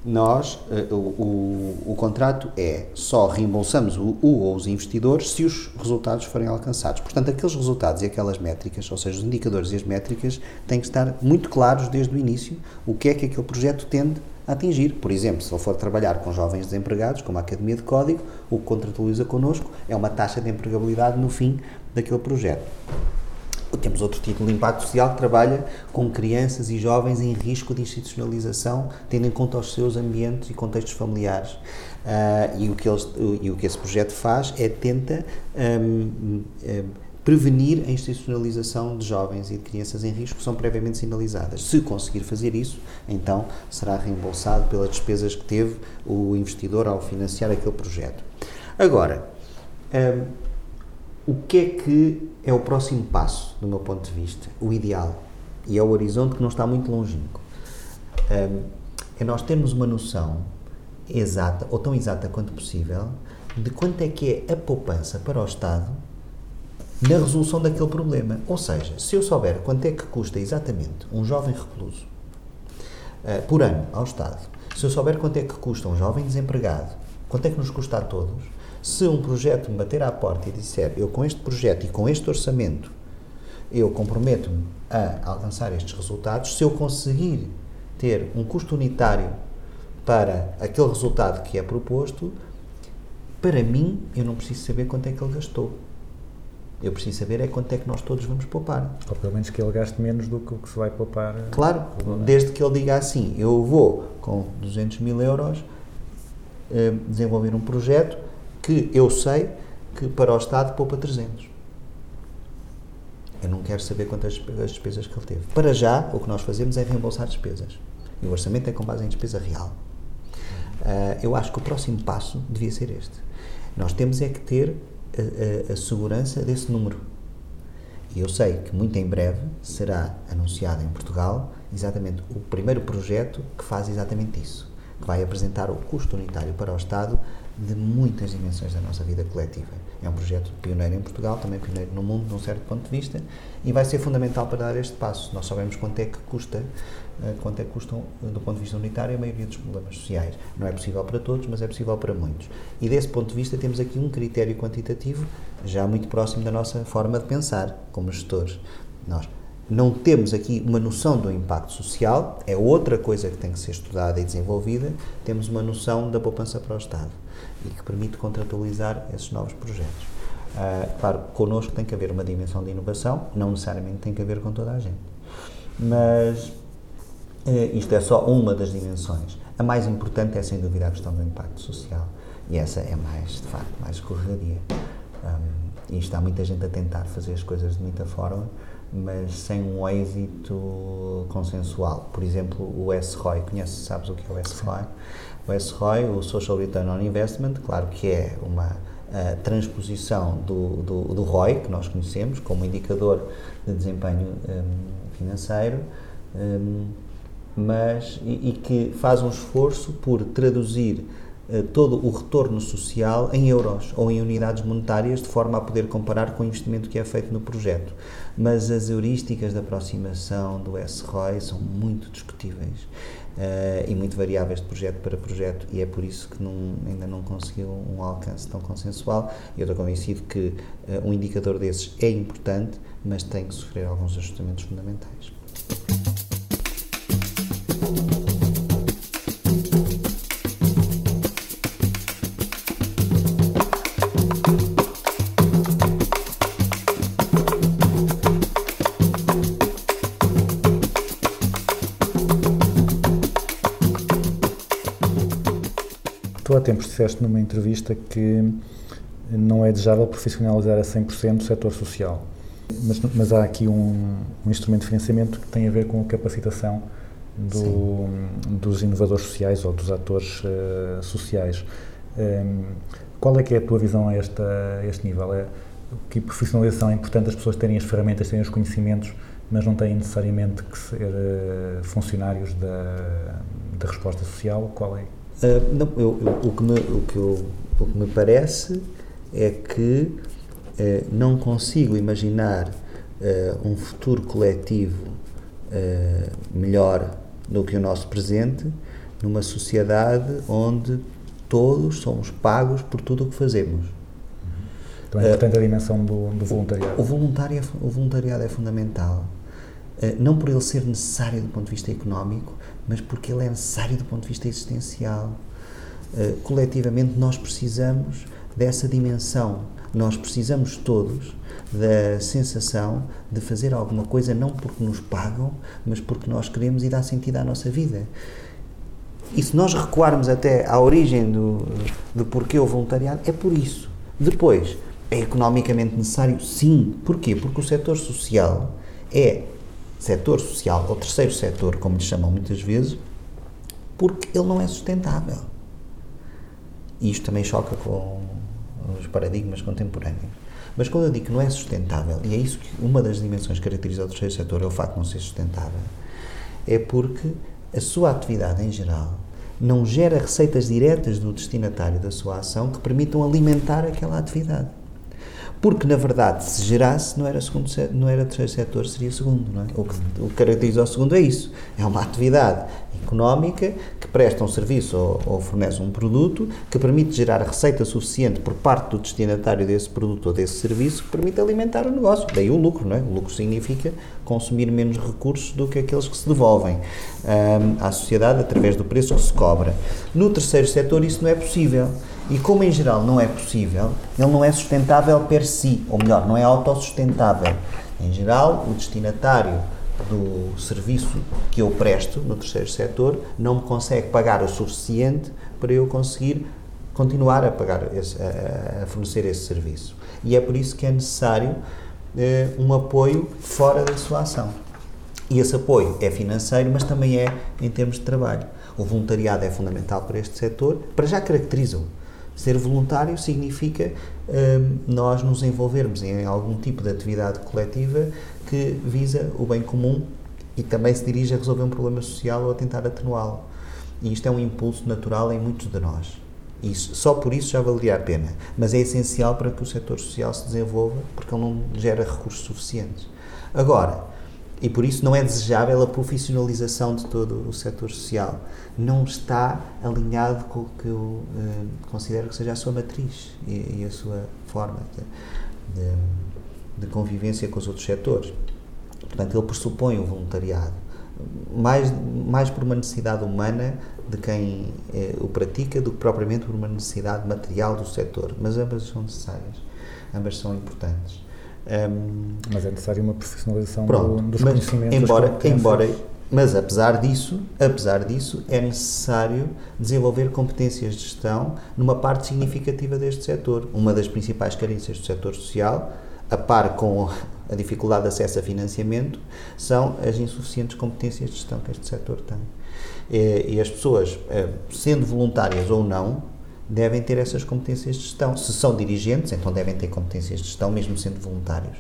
nós, eh, o, o, o contrato é só reembolsamos o, o ou os investidores se os resultados forem alcançados. Portanto, aqueles resultados e aquelas métricas, ou seja, os indicadores e as métricas, têm que estar muito claros desde o início o que é que aquele projeto tende a atingir. Por exemplo, se ele for trabalhar com jovens desempregados, como a Academia de Código, o que contratualiza connosco é uma taxa de empregabilidade no fim daquele projeto. Temos outro título de impacto social que trabalha com crianças e jovens em risco de institucionalização, tendo em conta os seus ambientes e contextos familiares. Ah, e, o que eles, e o que esse projeto faz é tenta hum, hum, prevenir a institucionalização de jovens e de crianças em risco que são previamente sinalizadas. Se conseguir fazer isso, então será reembolsado pelas despesas que teve o investidor ao financiar aquele projeto. Agora, hum, o que é que é o próximo passo, do meu ponto de vista? O ideal. E é o horizonte que não está muito longínquo. É nós termos uma noção exata, ou tão exata quanto possível, de quanto é que é a poupança para o Estado na resolução daquele problema. Ou seja, se eu souber quanto é que custa exatamente um jovem recluso eh, por ano ao Estado, se eu souber quanto é que custa um jovem desempregado, quanto é que nos custa a todos, se um projeto me bater à porta e disser eu com este projeto e com este orçamento eu comprometo-me a alcançar estes resultados, se eu conseguir ter um custo unitário para aquele resultado que é proposto, para mim eu não preciso saber quanto é que ele gastou. Eu preciso saber é quanto é que nós todos vamos poupar. Ou pelo menos que ele gaste menos do que o que se vai poupar. eh, Claro, desde que ele diga assim, eu vou com 200 mil euros eh, desenvolver um projeto que eu sei que para o Estado poupa 300. Eu não quero saber quantas as despesas que ele teve. Para já, o que nós fazemos é reembolsar despesas. E o orçamento é com base em despesa real. Ah, eu acho que o próximo passo devia ser este. Nós temos é que ter a, a- a segurança desse número. E eu sei que muito em breve será anunciado em Portugal exatamente o primeiro projeto que faz exatamente isso, que vai apresentar o custo unitário para o Estado de muitas dimensões da nossa vida coletiva. É um projeto pioneiro em Portugal, também pioneiro no mundo, num certo ponto de vista, e vai ser fundamental para dar este passo. Nós sabemos quanto é que custa, eh, quanto é que custam, do ponto de vista unitário, a maioria dos problemas sociais. Não é possível para todos, mas é possível para muitos. E desse ponto de vista temos aqui um critério quantitativo já muito próximo da nossa forma de pensar como gestores. Nós não temos aqui uma noção do impacto social, é outra coisa que tem que ser estudada e desenvolvida, temos uma noção da poupança para o Estado e que permite contratualizar esses novos projetos. Ah, claro, connosco tem que haver uma dimensão de inovação, não necessariamente tem que haver com toda a gente. Mas eh, isto é só uma das dimensões. A mais importante é, sem dúvida, a questão do impacto social. E essa é mais, de facto, mais escorregadia. Um, e está muita gente a tentar fazer as coisas de muita forma, mas sem um êxito consensual. Por exemplo, o SROI, conheces, sabes o que é o SROI? O SROI, o Social Return on Investment, claro que é uma a transposição do, do, do ROI, que nós conhecemos como indicador de desempenho um, financeiro, um, mas e, e que faz um esforço por traduzir uh, todo o retorno social em euros ou em unidades monetárias, de forma a poder comparar com o investimento que é feito no projeto. Mas as heurísticas de aproximação do SROI são muito discutíveis. eh, e muito variáveis de projeto para projeto, e é por isso que não- ainda não conseguiu um alcance tão consensual. Eu estou convencido que eh, um indicador desses é importante, mas tem que sofrer alguns ajustamentos fundamentais. Tempos disseste numa entrevista que não é desejável profissionalizar a 100% o setor social. Mas, mas há aqui um, um instrumento de financiamento que tem a ver com a capacitação do- dos inovadores sociais ou dos atores eh, sociais. Em, qual é que é a tua visão a, esta, a este nível? É, que profissionalização é importante as pessoas terem as ferramentas, terem os conhecimentos, mas não têm necessariamente que ser eh, funcionários da, da resposta social? Qual é? Ah, não, eu- eu- o, que me, o, que eu- o que me parece é que eh, não consigo imaginar eh, um futuro coletivo melhor do que o nosso presente numa sociedade onde todos somos pagos por tudo o que fazemos. Então é importante a dimensão do, do voluntariado. O, voluntário é fu- o voluntariado é fundamental. Não por ele ser necessário do ponto de vista económico, mas porque ele é necessário do ponto de vista existencial. Eh, coletivamente, nós precisamos dessa dimensão. Nós precisamos todos da sensação de fazer alguma coisa não porque nos pagam, mas porque nós queremos e dá sentido à nossa vida. E se nós recuarmos até à origem do, do porquê o voluntariado, é por isso. Depois, é economicamente necessário? Sim. Porquê? Porque o setor social é setor social, ou terceiro setor, como lhe chamam muitas vezes, porque ele não é sustentável. E isto também choca com os paradigmas contemporâneos. Mas quando eu digo que não é sustentável, e é isso que uma das dimensões que caracteriza o terceiro setor, é o facto de não ser sustentável, é porque a sua atividade em geral não gera receitas diretas do destinatário da sua ação que permitam alimentar aquela atividade. Porque, na verdade, se gerasse, não era, segundo, se- não era terceiro setor, seria segundo. Não é? o, que, o que caracteriza o segundo é isso. É uma atividade económica que presta um serviço ou, ou fornece um produto que permite gerar receita suficiente por parte do destinatário desse produto ou desse serviço que permite alimentar o negócio. Daí o lucro. Não é? O lucro significa consumir menos recursos do que aqueles que se devolvem hum, à sociedade através do preço que se cobra. No terceiro setor isso não é possível. E como em geral não é possível, ele não é sustentável per si, ou melhor, não é autossustentável. Em geral, o destinatário do serviço que eu presto no terceiro setor não me consegue pagar o suficiente para eu conseguir continuar a pagar esse- a, a fornecer esse serviço. E é por isso que é necessário eh, um apoio fora da sua ação. E esse apoio é financeiro, mas também é em termos de trabalho. O voluntariado é fundamental para este setor, para já caracteriza-o. Ser voluntário significa hum, nós nos envolvermos em algum tipo de atividade coletiva que visa o bem comum e também se dirige a resolver um problema social ou a tentar atenuá-lo. E isto é um impulso natural em muitos de nós. Isso, só por isso já valeria a pena. Mas é essencial para que o setor social se desenvolva, porque ele não gera recursos suficientes. Agora, e por isso não é desejável a profissionalização de todo o setor social. Não está alinhado com o que eu eh, considero que seja a sua matriz e, e a sua forma de, de- de convivência com os outros setores. Portanto, ele pressupõe o voluntariado, mais, mais por uma necessidade humana de quem eh, o pratica do que propriamente por uma necessidade material do setor. Mas ambas são necessárias, ambas são importantes. Hum, Mas é necessário uma profissionalização Pronto, do, dos mas conhecimentos. embora, embora, mas apesar disso, apesar disso, é necessário desenvolver competências de gestão numa parte significativa deste setor. Uma das principais carências do setor social, a par com a dificuldade de acesso a financiamento, são as insuficientes competências de gestão que este setor tem. E, e as pessoas, eh, sendo voluntárias ou não, devem ter essas competências de gestão. Se são dirigentes, então devem ter competências de gestão, mesmo sendo voluntários.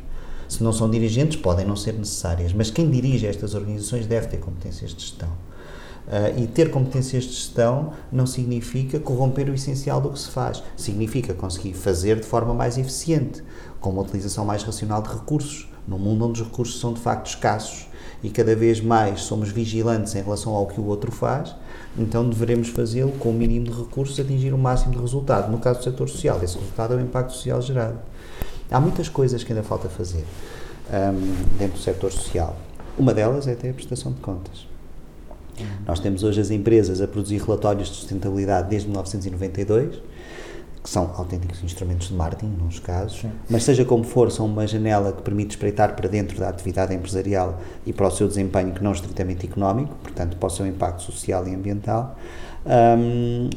Se não são dirigentes, podem não ser necessárias, mas quem dirige estas organizações deve ter competências de gestão. Ah, e ter competências de gestão não significa corromper o essencial do que se faz. Significa conseguir fazer de forma mais eficiente, com uma utilização mais racional de recursos, num mundo onde os recursos são de facto escassos e cada vez mais somos vigilantes em relação ao que o outro faz, então deveremos fazê-lo com o mínimo de recursos, atingir o máximo de resultado. No caso do setor social, esse resultado é o impacto social gerado. Há muitas coisas que ainda falta fazer hum, dentro do setor social. Uma delas é até a prestação de contas. Nós temos hoje as empresas a produzir relatórios de sustentabilidade desde 1992, que são autênticos instrumentos de marketing, nos casos, mas seja como for, são uma janela que permite espreitar para dentro da atividade empresarial e para o seu desempenho que não estritamente económico, portanto, para o seu impacto social e ambiental. Hum,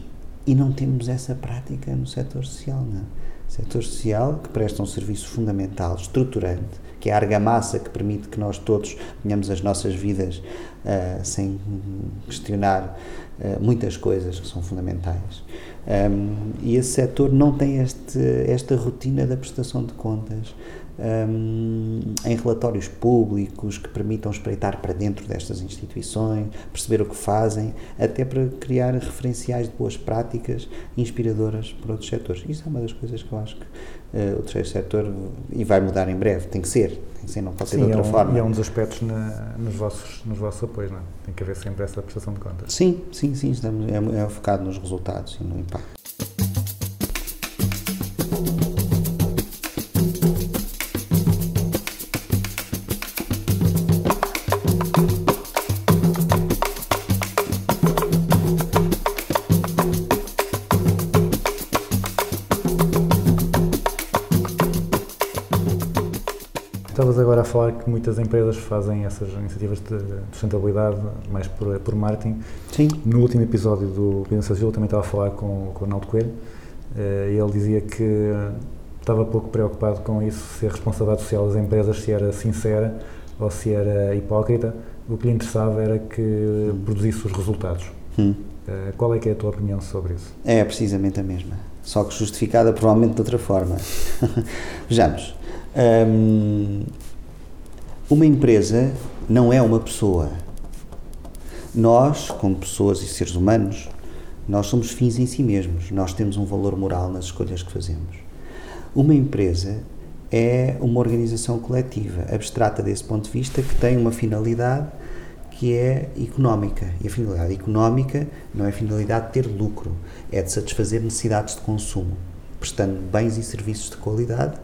e não temos essa prática no setor social, não. Setor social que presta um serviço fundamental, estruturante, que é a argamassa que permite que nós todos tenhamos as nossas vidas ah, sem questionar ah, muitas coisas que são fundamentais. Um, e esse setor não tem este, esta rotina da prestação de contas um, em relatórios públicos que permitam espreitar para dentro destas instituições, perceber o que fazem, até para criar referenciais de boas práticas inspiradoras para outros setores. Isso é uma das coisas que eu acho que uh, o terceiro setor, e vai mudar em breve, tem que ser, tem que ser, não pode ser Sim, de é outra um, forma. e é um dos aspectos na- nos, vossos, nos vossos apoios, não é? Tem que haver sempre essa prestação de contas. Sim, sim, sim, estamos, é, é focado nos resultados e no impacto. Agora a falar que muitas empresas fazem essas iniciativas de sustentabilidade mais por, por marketing. Sim, No último episódio do as Usual também estava a falar com, com o Ronaldo Coelho eh, e ele dizia que estava pouco preocupado com isso, se a responsabilidade social das empresas se era sincera ou se era hipócrita. O que lhe interessava era que produzisse os resultados. Hum. Eh, Qual é que é a tua opinião sobre isso? É precisamente a mesma, só que justificada provavelmente de outra forma. Vejamos, hum, uma empresa não é uma pessoa. Nós, como pessoas e seres humanos, nós somos fins em si mesmos. Nós temos um valor moral nas escolhas que fazemos. Uma empresa é uma organização coletiva, abstrata desse ponto de vista, que tem uma finalidade que é económica. E a finalidade económica não é a finalidade de ter lucro, é de satisfazer necessidades de consumo, prestando bens e serviços de qualidade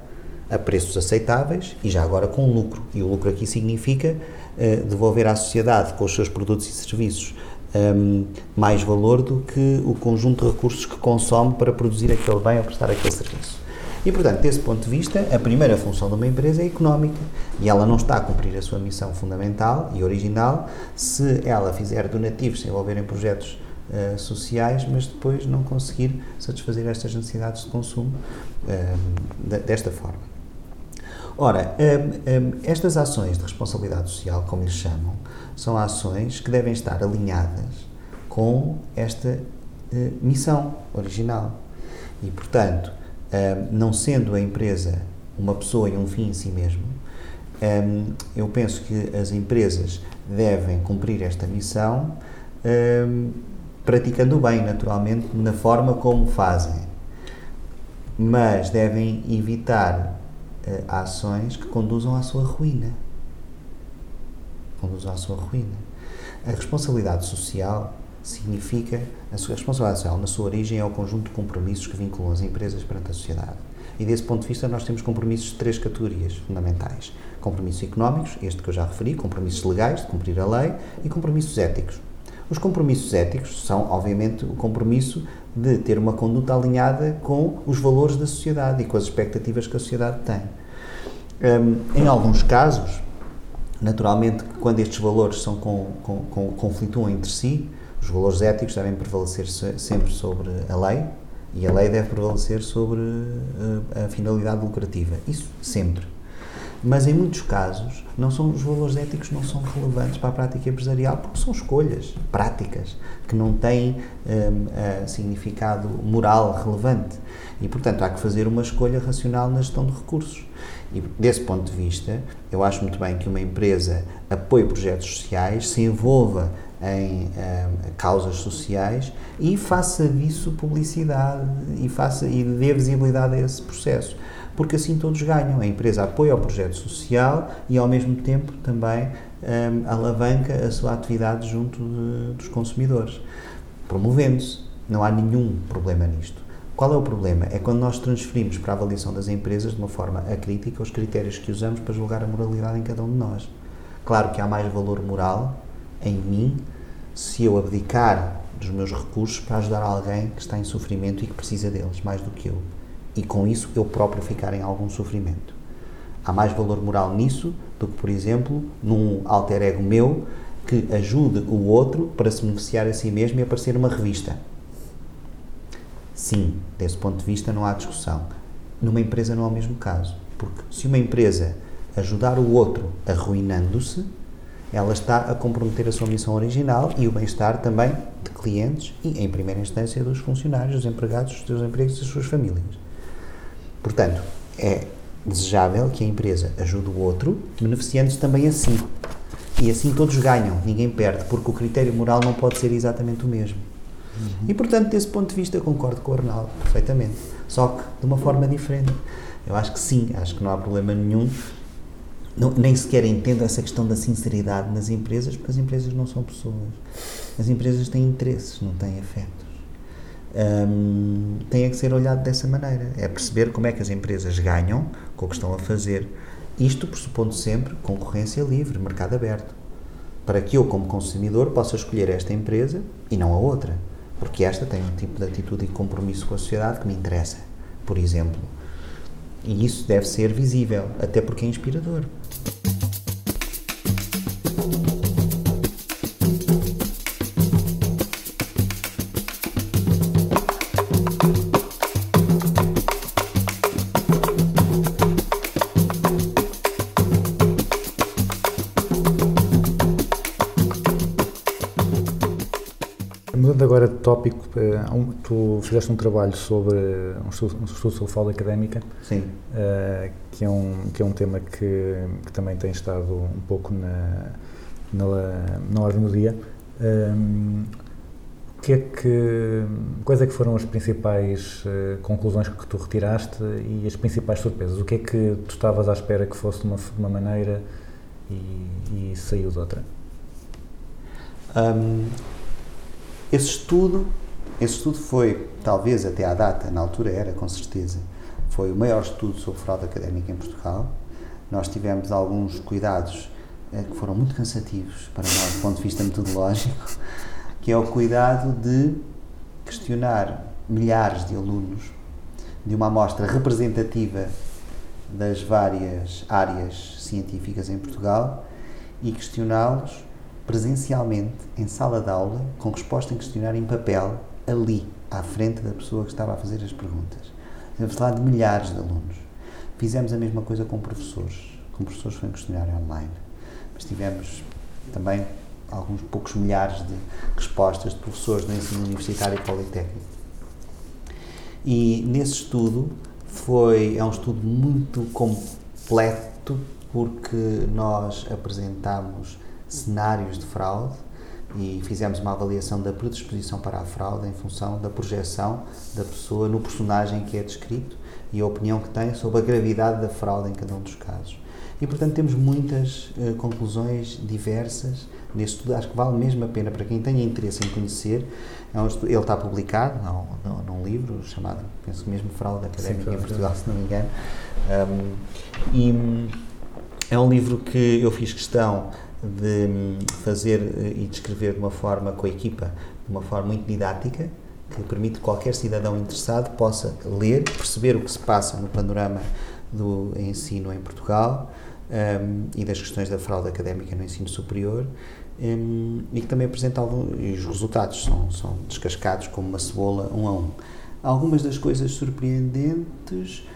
a preços aceitáveis e já agora com lucro. E o lucro aqui significa eh, devolver à sociedade com os seus produtos e serviços hum, mais valor do que o conjunto de recursos que consome para produzir aquele bem ou prestar aquele serviço. E, portanto, desse ponto de vista, a primeira função de uma empresa é económica e ela não está a cumprir a sua missão fundamental e original se ela fizer donativos, se envolver em projetos eh, sociais, mas depois não conseguir satisfazer estas necessidades de consumo de- desta forma. Ora, hum, hum, estas ações de responsabilidade social, como lhes chamam, são ações que devem estar alinhadas com esta eh, missão original. E, portanto, hum, não sendo a empresa uma pessoa e um fim em si mesmo, eu penso que as empresas devem cumprir esta missão praticando bem, naturalmente, na forma como fazem mas devem evitar eh, ações que conduzam à sua ruína. Conduzam à sua ruína. A responsabilidade social significa, a sua responsabilidade social, na sua origem, é o conjunto de compromissos que vinculam as empresas perante a sociedade. E desse ponto de vista, nós temos compromissos de três categorias fundamentais: compromissos económicos, este que eu já referi, compromissos legais, de cumprir a lei, e compromissos éticos. Os compromissos éticos são, obviamente, o compromisso de ter uma conduta alinhada com os valores da sociedade e com as expectativas que a sociedade tem. Hum, em alguns casos, naturalmente, quando estes valores são com, com, com- conflituam entre si, os valores éticos devem prevalecer se- sempre sobre a lei e a lei deve prevalecer sobre eh, a finalidade lucrativa. Isso sempre. Mas em muitos casos, não são, os valores éticos não são relevantes para a prática empresarial porque são escolhas práticas que não têm hum, eh, significado moral relevante. E, portanto, há que fazer uma escolha racional na gestão de recursos. E, desse ponto de vista, eu acho muito bem que uma empresa apoie projetos sociais, se envolva em hum, causas sociais e faça disso publicidade e, faça, e dê visibilidade a esse processo porque assim todos ganham. A empresa apoia o projeto social e, ao mesmo tempo, também hum, alavanca a sua atividade junto de- dos consumidores, promovendo-se. Não há nenhum problema nisto. Qual é o problema? É quando nós transferimos para a avaliação das empresas de uma forma acrítica os critérios que usamos para julgar a moralidade em cada um de nós. Claro que há mais valor moral em mim se eu abdicar dos meus recursos para ajudar alguém que está em sofrimento e que precisa deles, mais do que eu. E com isso eu próprio ficar em algum sofrimento. Há mais valor moral nisso do que, por exemplo, num alter ego meu que ajude o outro para se beneficiar a si mesmo e aparecer numa revista. Sim, desse ponto de vista não há discussão. Numa empresa não é o mesmo caso, porque se uma empresa ajudar o outro arruinando-se, ela está a comprometer a sua missão original e o bem-estar também de clientes e, em primeira instância, dos funcionários, dos empregados, dos seus empregos e das suas famílias. Portanto, é desejável que a empresa ajude o outro, beneficiando-se também assim. E assim todos ganham, ninguém perde, porque o critério moral não pode ser exatamente o mesmo. E, portanto, desse ponto de vista, concordo com o Arnaldo perfeitamente. Só que de uma forma diferente. Eu acho que sim, acho que não há problema nenhum. Não- nem sequer entendo essa questão da sinceridade nas empresas, porque as empresas não são pessoas. As empresas têm interesses, não têm afetos. Hum, tem é que ser olhado dessa maneira. É perceber como é que as empresas ganham com o que estão a fazer. Isto pressupondo sempre concorrência livre, mercado aberto. Para que eu, como consumidor, possa escolher esta empresa e não a outra. Porque esta tem um tipo de atitude e compromisso com a sociedade que me interessa, por exemplo. E isso deve ser visível, até porque é inspirador. Tópico, eh, um- tu fizeste um trabalho sobre um estudo, um estudo sobre fraude académica, Sim. eh, que, é um, que é um tema que, que também tem estado um pouco na, na, na ordem do dia. Hum, o que é que, quais é que foram as principais eh, conclusões que tu retiraste e as principais surpresas? O que é que tu estavas à espera que fosse de uma, de uma maneira e, e saiu de outra? Hum, esse estudo, esse estudo foi, talvez até à data, na altura era, com certeza, foi o maior estudo sobre fraude académica em Portugal. Nós tivemos alguns cuidados eh, que foram muito cansativos para nós do ponto de vista metodológico, que é o cuidado de questionar milhares de alunos de uma amostra representativa das várias áreas científicas em Portugal e questioná-los presencialmente, em sala de aula, com resposta em questionário em papel, ali, à frente da pessoa que estava a fazer as perguntas. Estamos a falar de milhares de alunos. Fizemos a mesma coisa com professores. Com professores foi um questionário online. Mas tivemos também alguns poucos milhares de respostas de professores do ensino universitário e politécnico. E nesse estudo foi é um estudo muito completo porque nós apresentámos cenários de fraude e fizemos uma avaliação da predisposição para a fraude em função da projeção da pessoa no personagem que é descrito e a opinião que tem sobre a gravidade da fraude em cada um dos casos. E, portanto, temos muitas eh, conclusões diversas neste estudo. Acho que vale mesmo a pena para quem tenha interesse em conhecer. É um estudo- ele está publicado num, num, livro chamado, penso mesmo, Fraude Académica Fraude em Portugal, se não me engano. Um, e é um livro que eu fiz questão de hum, fazer eh, e descrever de uma forma com a equipa, de uma forma muito didática, que permite que qualquer cidadão interessado possa ler, perceber o que se passa no panorama do ensino em Portugal hum, e das questões da fraude académica no ensino superior hum, e que também apresenta algum, e os resultados são, são descascados como uma cebola um a um. Algumas das coisas surpreendentes,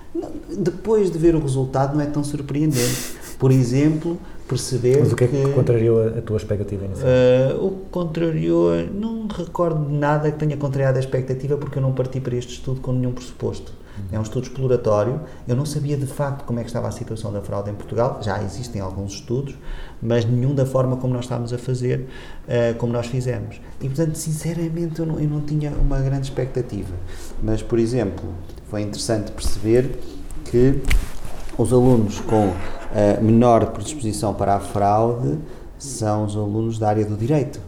depois de ver o resultado, não é tão surpreendente. Por exemplo, perceber Mas o que é que contrariou a, a tua expectativa inicial? Uh, o que contrariou, não recordo nada que tenha contrariado a expectativa porque eu não parti para este estudo com nenhum pressuposto. É um estudo exploratório. Eu não sabia de facto como é que estava a situação da fraude em Portugal. Já existem alguns estudos, mas nenhum da forma como nós estávamos a fazer, uh, como nós fizemos. E portanto, sinceramente, eu não, eu não tinha uma grande expectativa. Mas, por exemplo, foi interessante perceber que os alunos com uh, menor predisposição para a fraude são os alunos da área do direito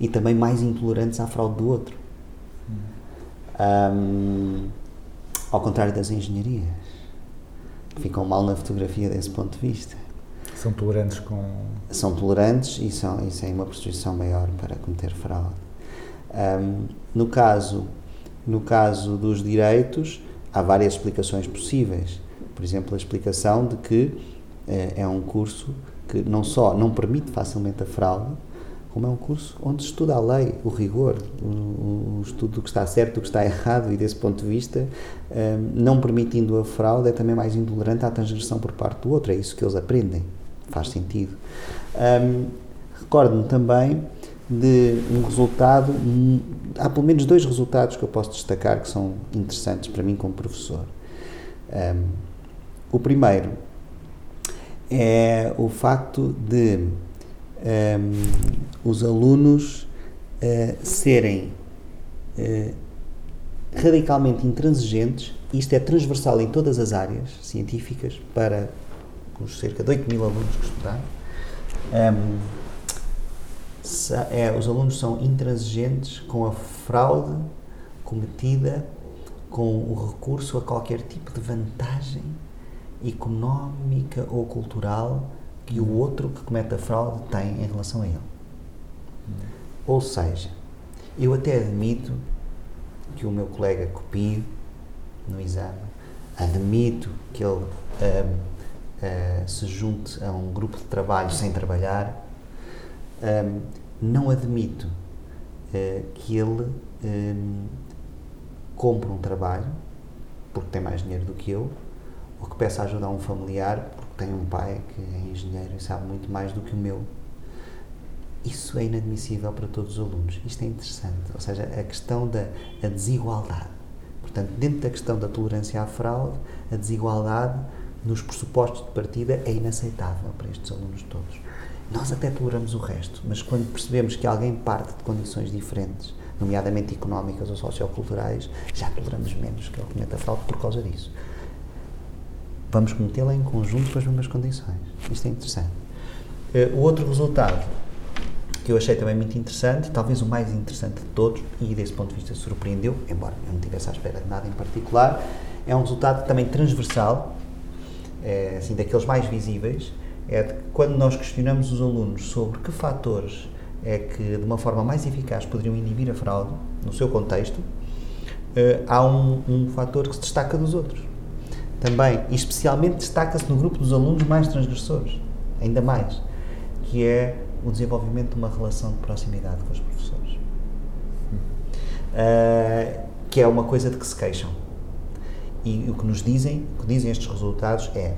e também mais intolerantes à fraude do outro. Ahm, ao contrário das engenharias, que ficam mal na fotografia desse ponto de vista. São tolerantes com. São tolerantes e, são, e têm uma prescrição maior para cometer fraude. Ahm, no, caso, no caso dos direitos, há várias explicações possíveis. Por exemplo, a explicação de que eh, é um curso que não só não permite facilmente a fraude, como é um curso onde se estuda a lei, o rigor, o, o estudo do que está certo, do que está errado, e desse ponto de vista, eh, não permitindo a fraude, é também mais intolerante à transgressão por parte do outro. É isso que eles aprendem. Faz sentido. Ahm, Recordo-me também de um resultado, hum, há pelo menos dois resultados que eu posso destacar que são interessantes para mim como professor. Ahm, o primeiro é o facto de ahm, os alunos eh, serem eh, radicalmente intransigentes, isto é transversal em todas as áreas científicas, para os cerca de 8 mil alunos que estudaram. Ahm, sa- é, os alunos são intransigentes com a fraude cometida com o recurso a qualquer tipo de vantagem económica ou cultural que o outro que comete a fraude tem em relação a ele. Ou seja, eu até admito que o meu colega copie no exame, admito que ele ahm, ah, se junte a um grupo de trabalho sem trabalhar, Ahm, não admito ah, que ele compre um trabalho porque tem mais dinheiro do que eu ou que peça ajuda a um familiar porque tem um pai que é engenheiro e sabe muito mais do que o meu. Isso é inadmissível para todos os alunos. Isto é interessante. Ou seja, a questão da a desigualdade. Portanto, dentro da questão da tolerância à fraude, a desigualdade nos pressupostos de partida é inaceitável para estes alunos todos. Nós até toleramos o resto, mas quando percebemos que alguém parte de condições diferentes, nomeadamente económicas ou socioculturais, já toleramos menos que ele cometa fraude por causa disso. Vamos cometê-la em conjunto com as mesmas condições. Isto é interessante. Eh, o outro resultado que eu achei também muito interessante, talvez o mais interessante de todos, e desse ponto de vista surpreendeu, embora eu não estivesse à espera de nada em particular, é um resultado também transversal, é, assim, daqueles mais visíveis, é de que quando nós questionamos os alunos sobre que fatores é que, de uma forma mais eficaz, poderiam inibir a fraude, no seu contexto, eh, há um, um fator que se destaca dos outros. Também, e especialmente destaca-se no grupo dos alunos mais transgressores, ainda mais, que é o desenvolvimento de uma relação de proximidade com os professores. Uh, que é uma coisa de que se queixam. E o que nos dizem, o que dizem estes resultados é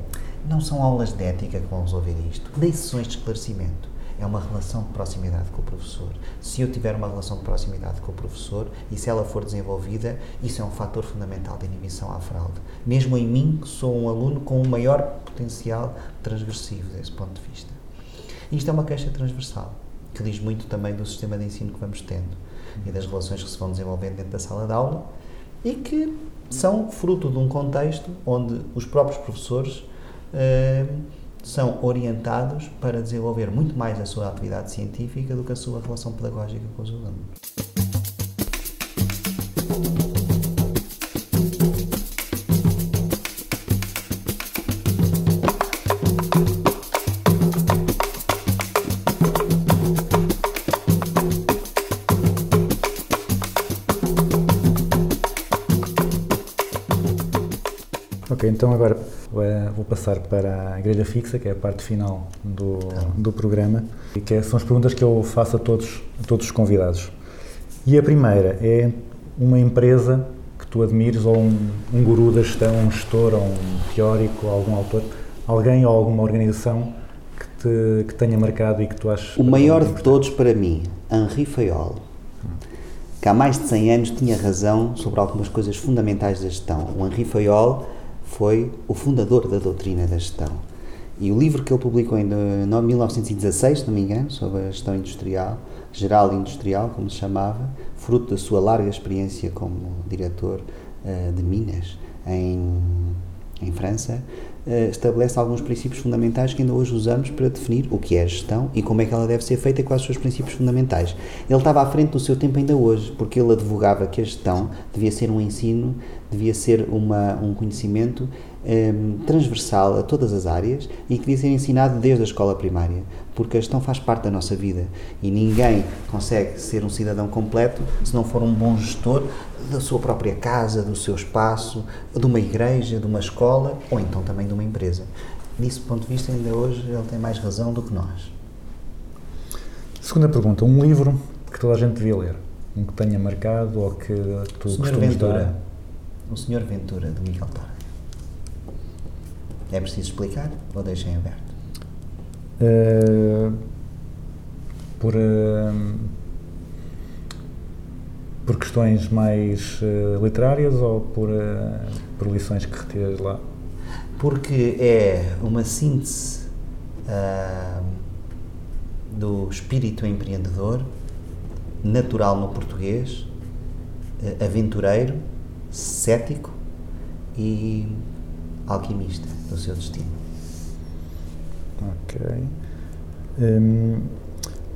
não são aulas de ética que vão resolver isto, nem sessões de esclarecimento. É uma relação de proximidade com o professor. Se eu tiver uma relação de proximidade com o professor e se ela for desenvolvida, isso é um fator fundamental de inibição à fraude. Mesmo em mim, que sou um aluno com um maior potencial transgressivo desse ponto de vista. Isto é uma queixa transversal, que diz muito também do sistema de ensino que vamos tendo e das relações que se vão desenvolvendo dentro da sala de aula e que são fruto de um contexto onde os próprios professores eh, são orientados para desenvolver muito mais a sua atividade científica do que a sua relação pedagógica com os alunos. Ok, então agora eh, vou passar para a grelha fixa, que é a parte final do, do programa, e que é- são as perguntas que eu faço a todos, a todos os convidados. E a primeira é uma empresa que tu admires, ou um, um guru da gestão, um gestor, ou um teórico, ou algum autor, alguém ou alguma organização que te que tenha marcado e que tu achas... O maior de todos para mim, Henri Fayol, que há mais de 100 anos tinha razão sobre algumas coisas fundamentais da gestão. O Henri Fayol foi o fundador da doutrina da gestão. E o livro que ele publicou em no- 1916, se não me engano, sobre a gestão industrial, geral e industrial, como se chamava, fruto da sua larga experiência como diretor eh, de Minas em, em França, eh, estabelece alguns princípios fundamentais que ainda hoje usamos para definir o que é a gestão e como é que ela deve ser feita e quais os princípios fundamentais. Ele estava à frente do seu tempo ainda hoje, porque ele advogava que a gestão devia ser um ensino, devia ser uma, um conhecimento ehm, transversal a todas as áreas e que devia ser ensinado desde a escola primária, porque a gestão faz parte da nossa vida e ninguém consegue ser um cidadão completo se não for um bom gestor da sua própria casa, do seu espaço, de uma igreja, de uma escola ou então também de uma empresa. Desse ponto de vista, ainda hoje ele tem mais razão do que nós. Segunda pergunta, um livro que toda a gente devia ler, um que tenha marcado ou que tu Senhor costumes Ventura. O Senhor Ventura, de Miguel Torre. É preciso explicar ou deixem aberto? Uh, por, uh, por questões mais uh, literárias ou por, por lições que retiras lá? Porque é uma síntese do espírito empreendedor, natural no português, aventureiro, cético e alquimista do seu destino. Ok. Um,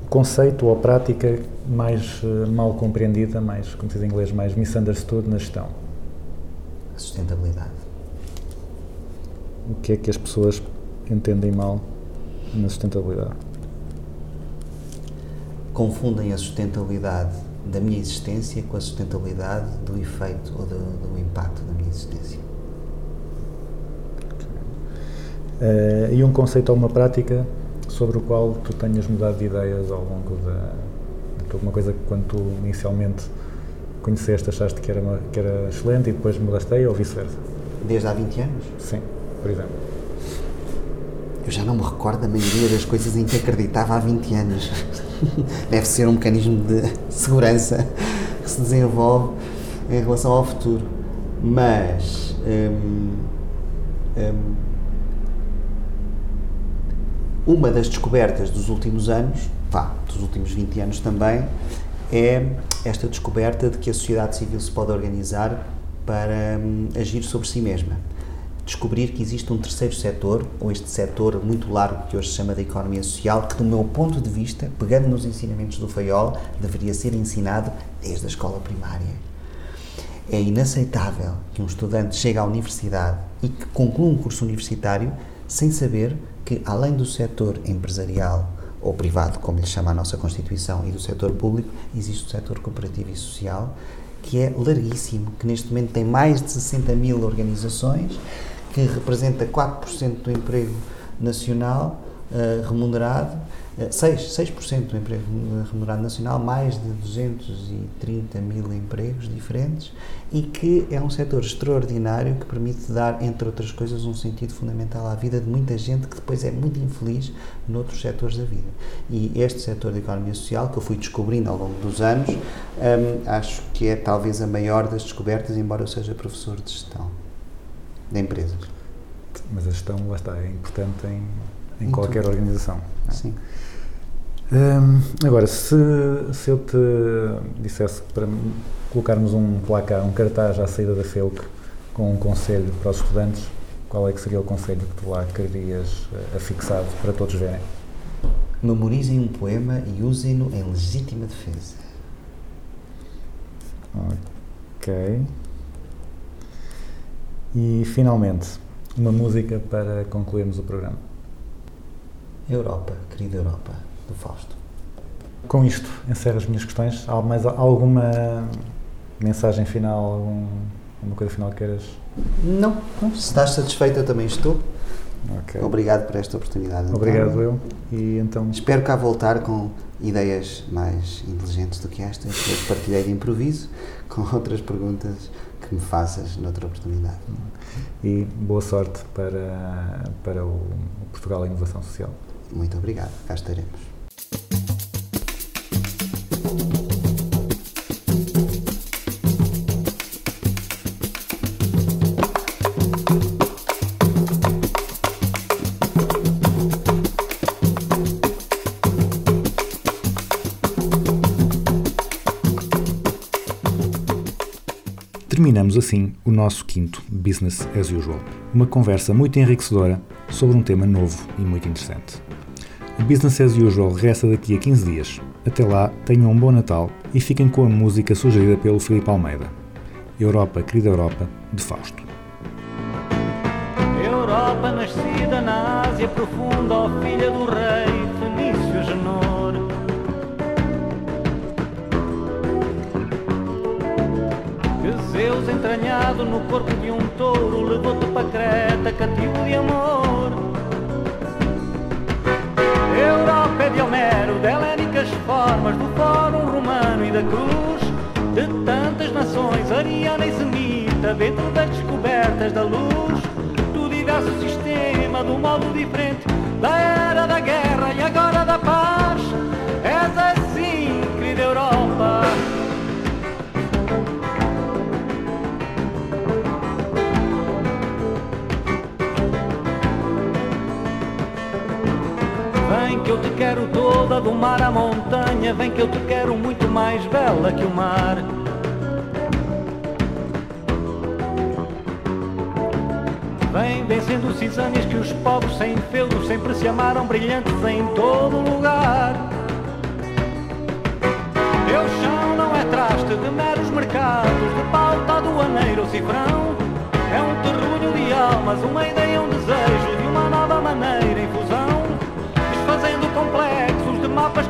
conceito ou prática mais uh, mal compreendida, mais, como diz em inglês, mais misunderstood na gestão? A sustentabilidade. O que é que as pessoas entendem mal na sustentabilidade? Confundem a sustentabilidade da minha existência com a sustentabilidade do efeito ou do, do impacto da minha existência. Uh, e um conceito ou uma prática sobre o qual tu tenhas mudado de ideias ao longo da. de alguma coisa que quando tu inicialmente conheceste achaste que era, uma, que era excelente e depois mudaste ou vice-versa? Desde há 20 anos? Sim, por exemplo. Eu já não me recordo da maioria das coisas em que acreditava há 20 anos. Deve ser um mecanismo de segurança que se desenvolve em relação ao futuro. Mas. hum, hum, uma das descobertas dos últimos anos, vá, dos últimos 20 anos também, é esta descoberta de que a sociedade civil se pode organizar para hum, agir sobre si mesma. Descobrir que existe um terceiro setor, ou este setor muito largo que hoje se chama da economia social, que do meu ponto de vista, pegando nos ensinamentos do Fayol, deveria ser ensinado desde a escola primária. É inaceitável que um estudante chegue à universidade e que conclua um curso universitário sem saber que, além do setor empresarial ou privado, como lhe chama a nossa Constituição, e do setor público, existe o setor cooperativo e social, que é larguíssimo, que neste momento tem mais de 60 mil organizações, que representa 4% do emprego nacional uh, remunerado, 6%, 6% do emprego remunerado nacional, mais de 230 mil empregos diferentes e que é um setor extraordinário que permite dar, entre outras coisas, um sentido fundamental à vida de muita gente que depois é muito infeliz noutros setores da vida. E este setor da economia social, que eu fui descobrindo ao longo dos anos, hum, acho que é talvez a maior das descobertas, embora eu seja professor de gestão de empresas. Mas a gestão, lá está, é importante em, em qualquer organização. Sim. Hum, agora, se, se eu te dissesse para colocarmos um placar, um cartaz à saída da FEUC com um conselho para os estudantes, qual é que seria o conselho que tu lá querias eh, afixado para todos verem? Memorizem um poema e usem-no em legítima defesa. Ok. E finalmente, uma música para concluirmos o programa. Europa, querida Europa, do Fausto. Com isto, encerro as minhas questões. Há mais alguma mensagem final, algum, alguma coisa final que queiras? Não, não, se estás satisfeito, eu também estou. Ok. Obrigado por esta oportunidade. António. Obrigado eu. E então, Espero cá voltar com ideias mais inteligentes do que esta, que eu partilhei de improviso, com outras perguntas que me faças noutra oportunidade. e boa sorte para, para o, o Portugal e a Inovação Social. Muito obrigado, cá estaremos. Terminamos assim o nosso quinto Business as Usual. uma conversa muito enriquecedora sobre um tema novo e muito interessante. O Business as Usual regressa daqui a 15 dias. Até lá, tenham um bom Natal e fiquem com a música sugerida pelo Filipe Almeida. Europa, querida Europa, de Fausto. Europa nascida na Ásia profunda, filha do rei entranhado no corpo de um touro levou-te para Creta, cativo de amor. Europa é de Homero, de helénicas formas, do fórum romano e da cruz. De tantas nações, ariana e semita, dentro das descobertas da luz. Do diverso sistema, do modo diferente, da era da guerra e agora da paz. És assim, querida Europa. Te quero toda do mar à montanha, vem que eu te quero muito mais bela que o mar. Vem vencendo cisâneas que os povos sem feudos sempre se amaram brilhantes em todo lugar. Teu chão não é traste de meros mercados, de pauta aduaneiro cifrão. É um terrunho de almas, uma ideia, um desejo de uma nova maneira em fusão.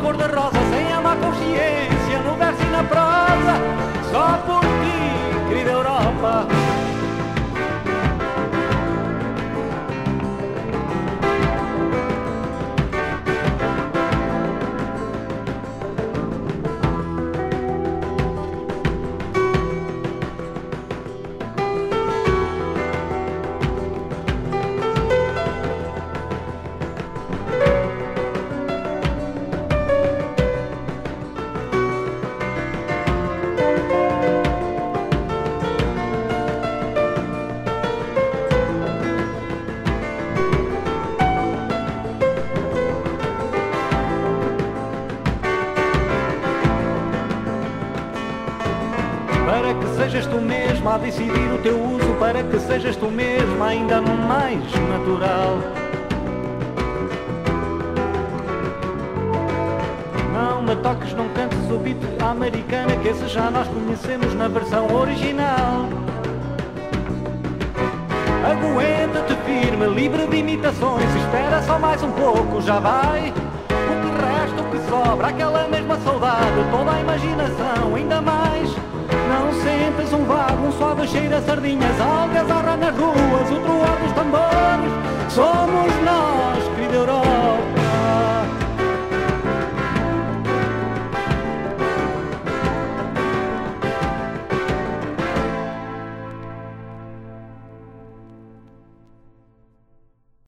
Cor-de-rosa, sem a má consciência no verso e na prosa. Só por ti, querida Europa. Que sejas tu mesma ainda mais natural. Não me toques, não cantes o beat americana, que esse já nós conhecemos na versão original. Aguenta-te firme, livre de imitações, espera só mais um pouco, já vai. O que resta, o que sobra, aquela mesma saudade, toda a imaginação, ainda mais. Não sentes um vago, um suave cheira sardinhas, algazarra nas ruas, o troado dos tambores. Somos nós, querida Europa.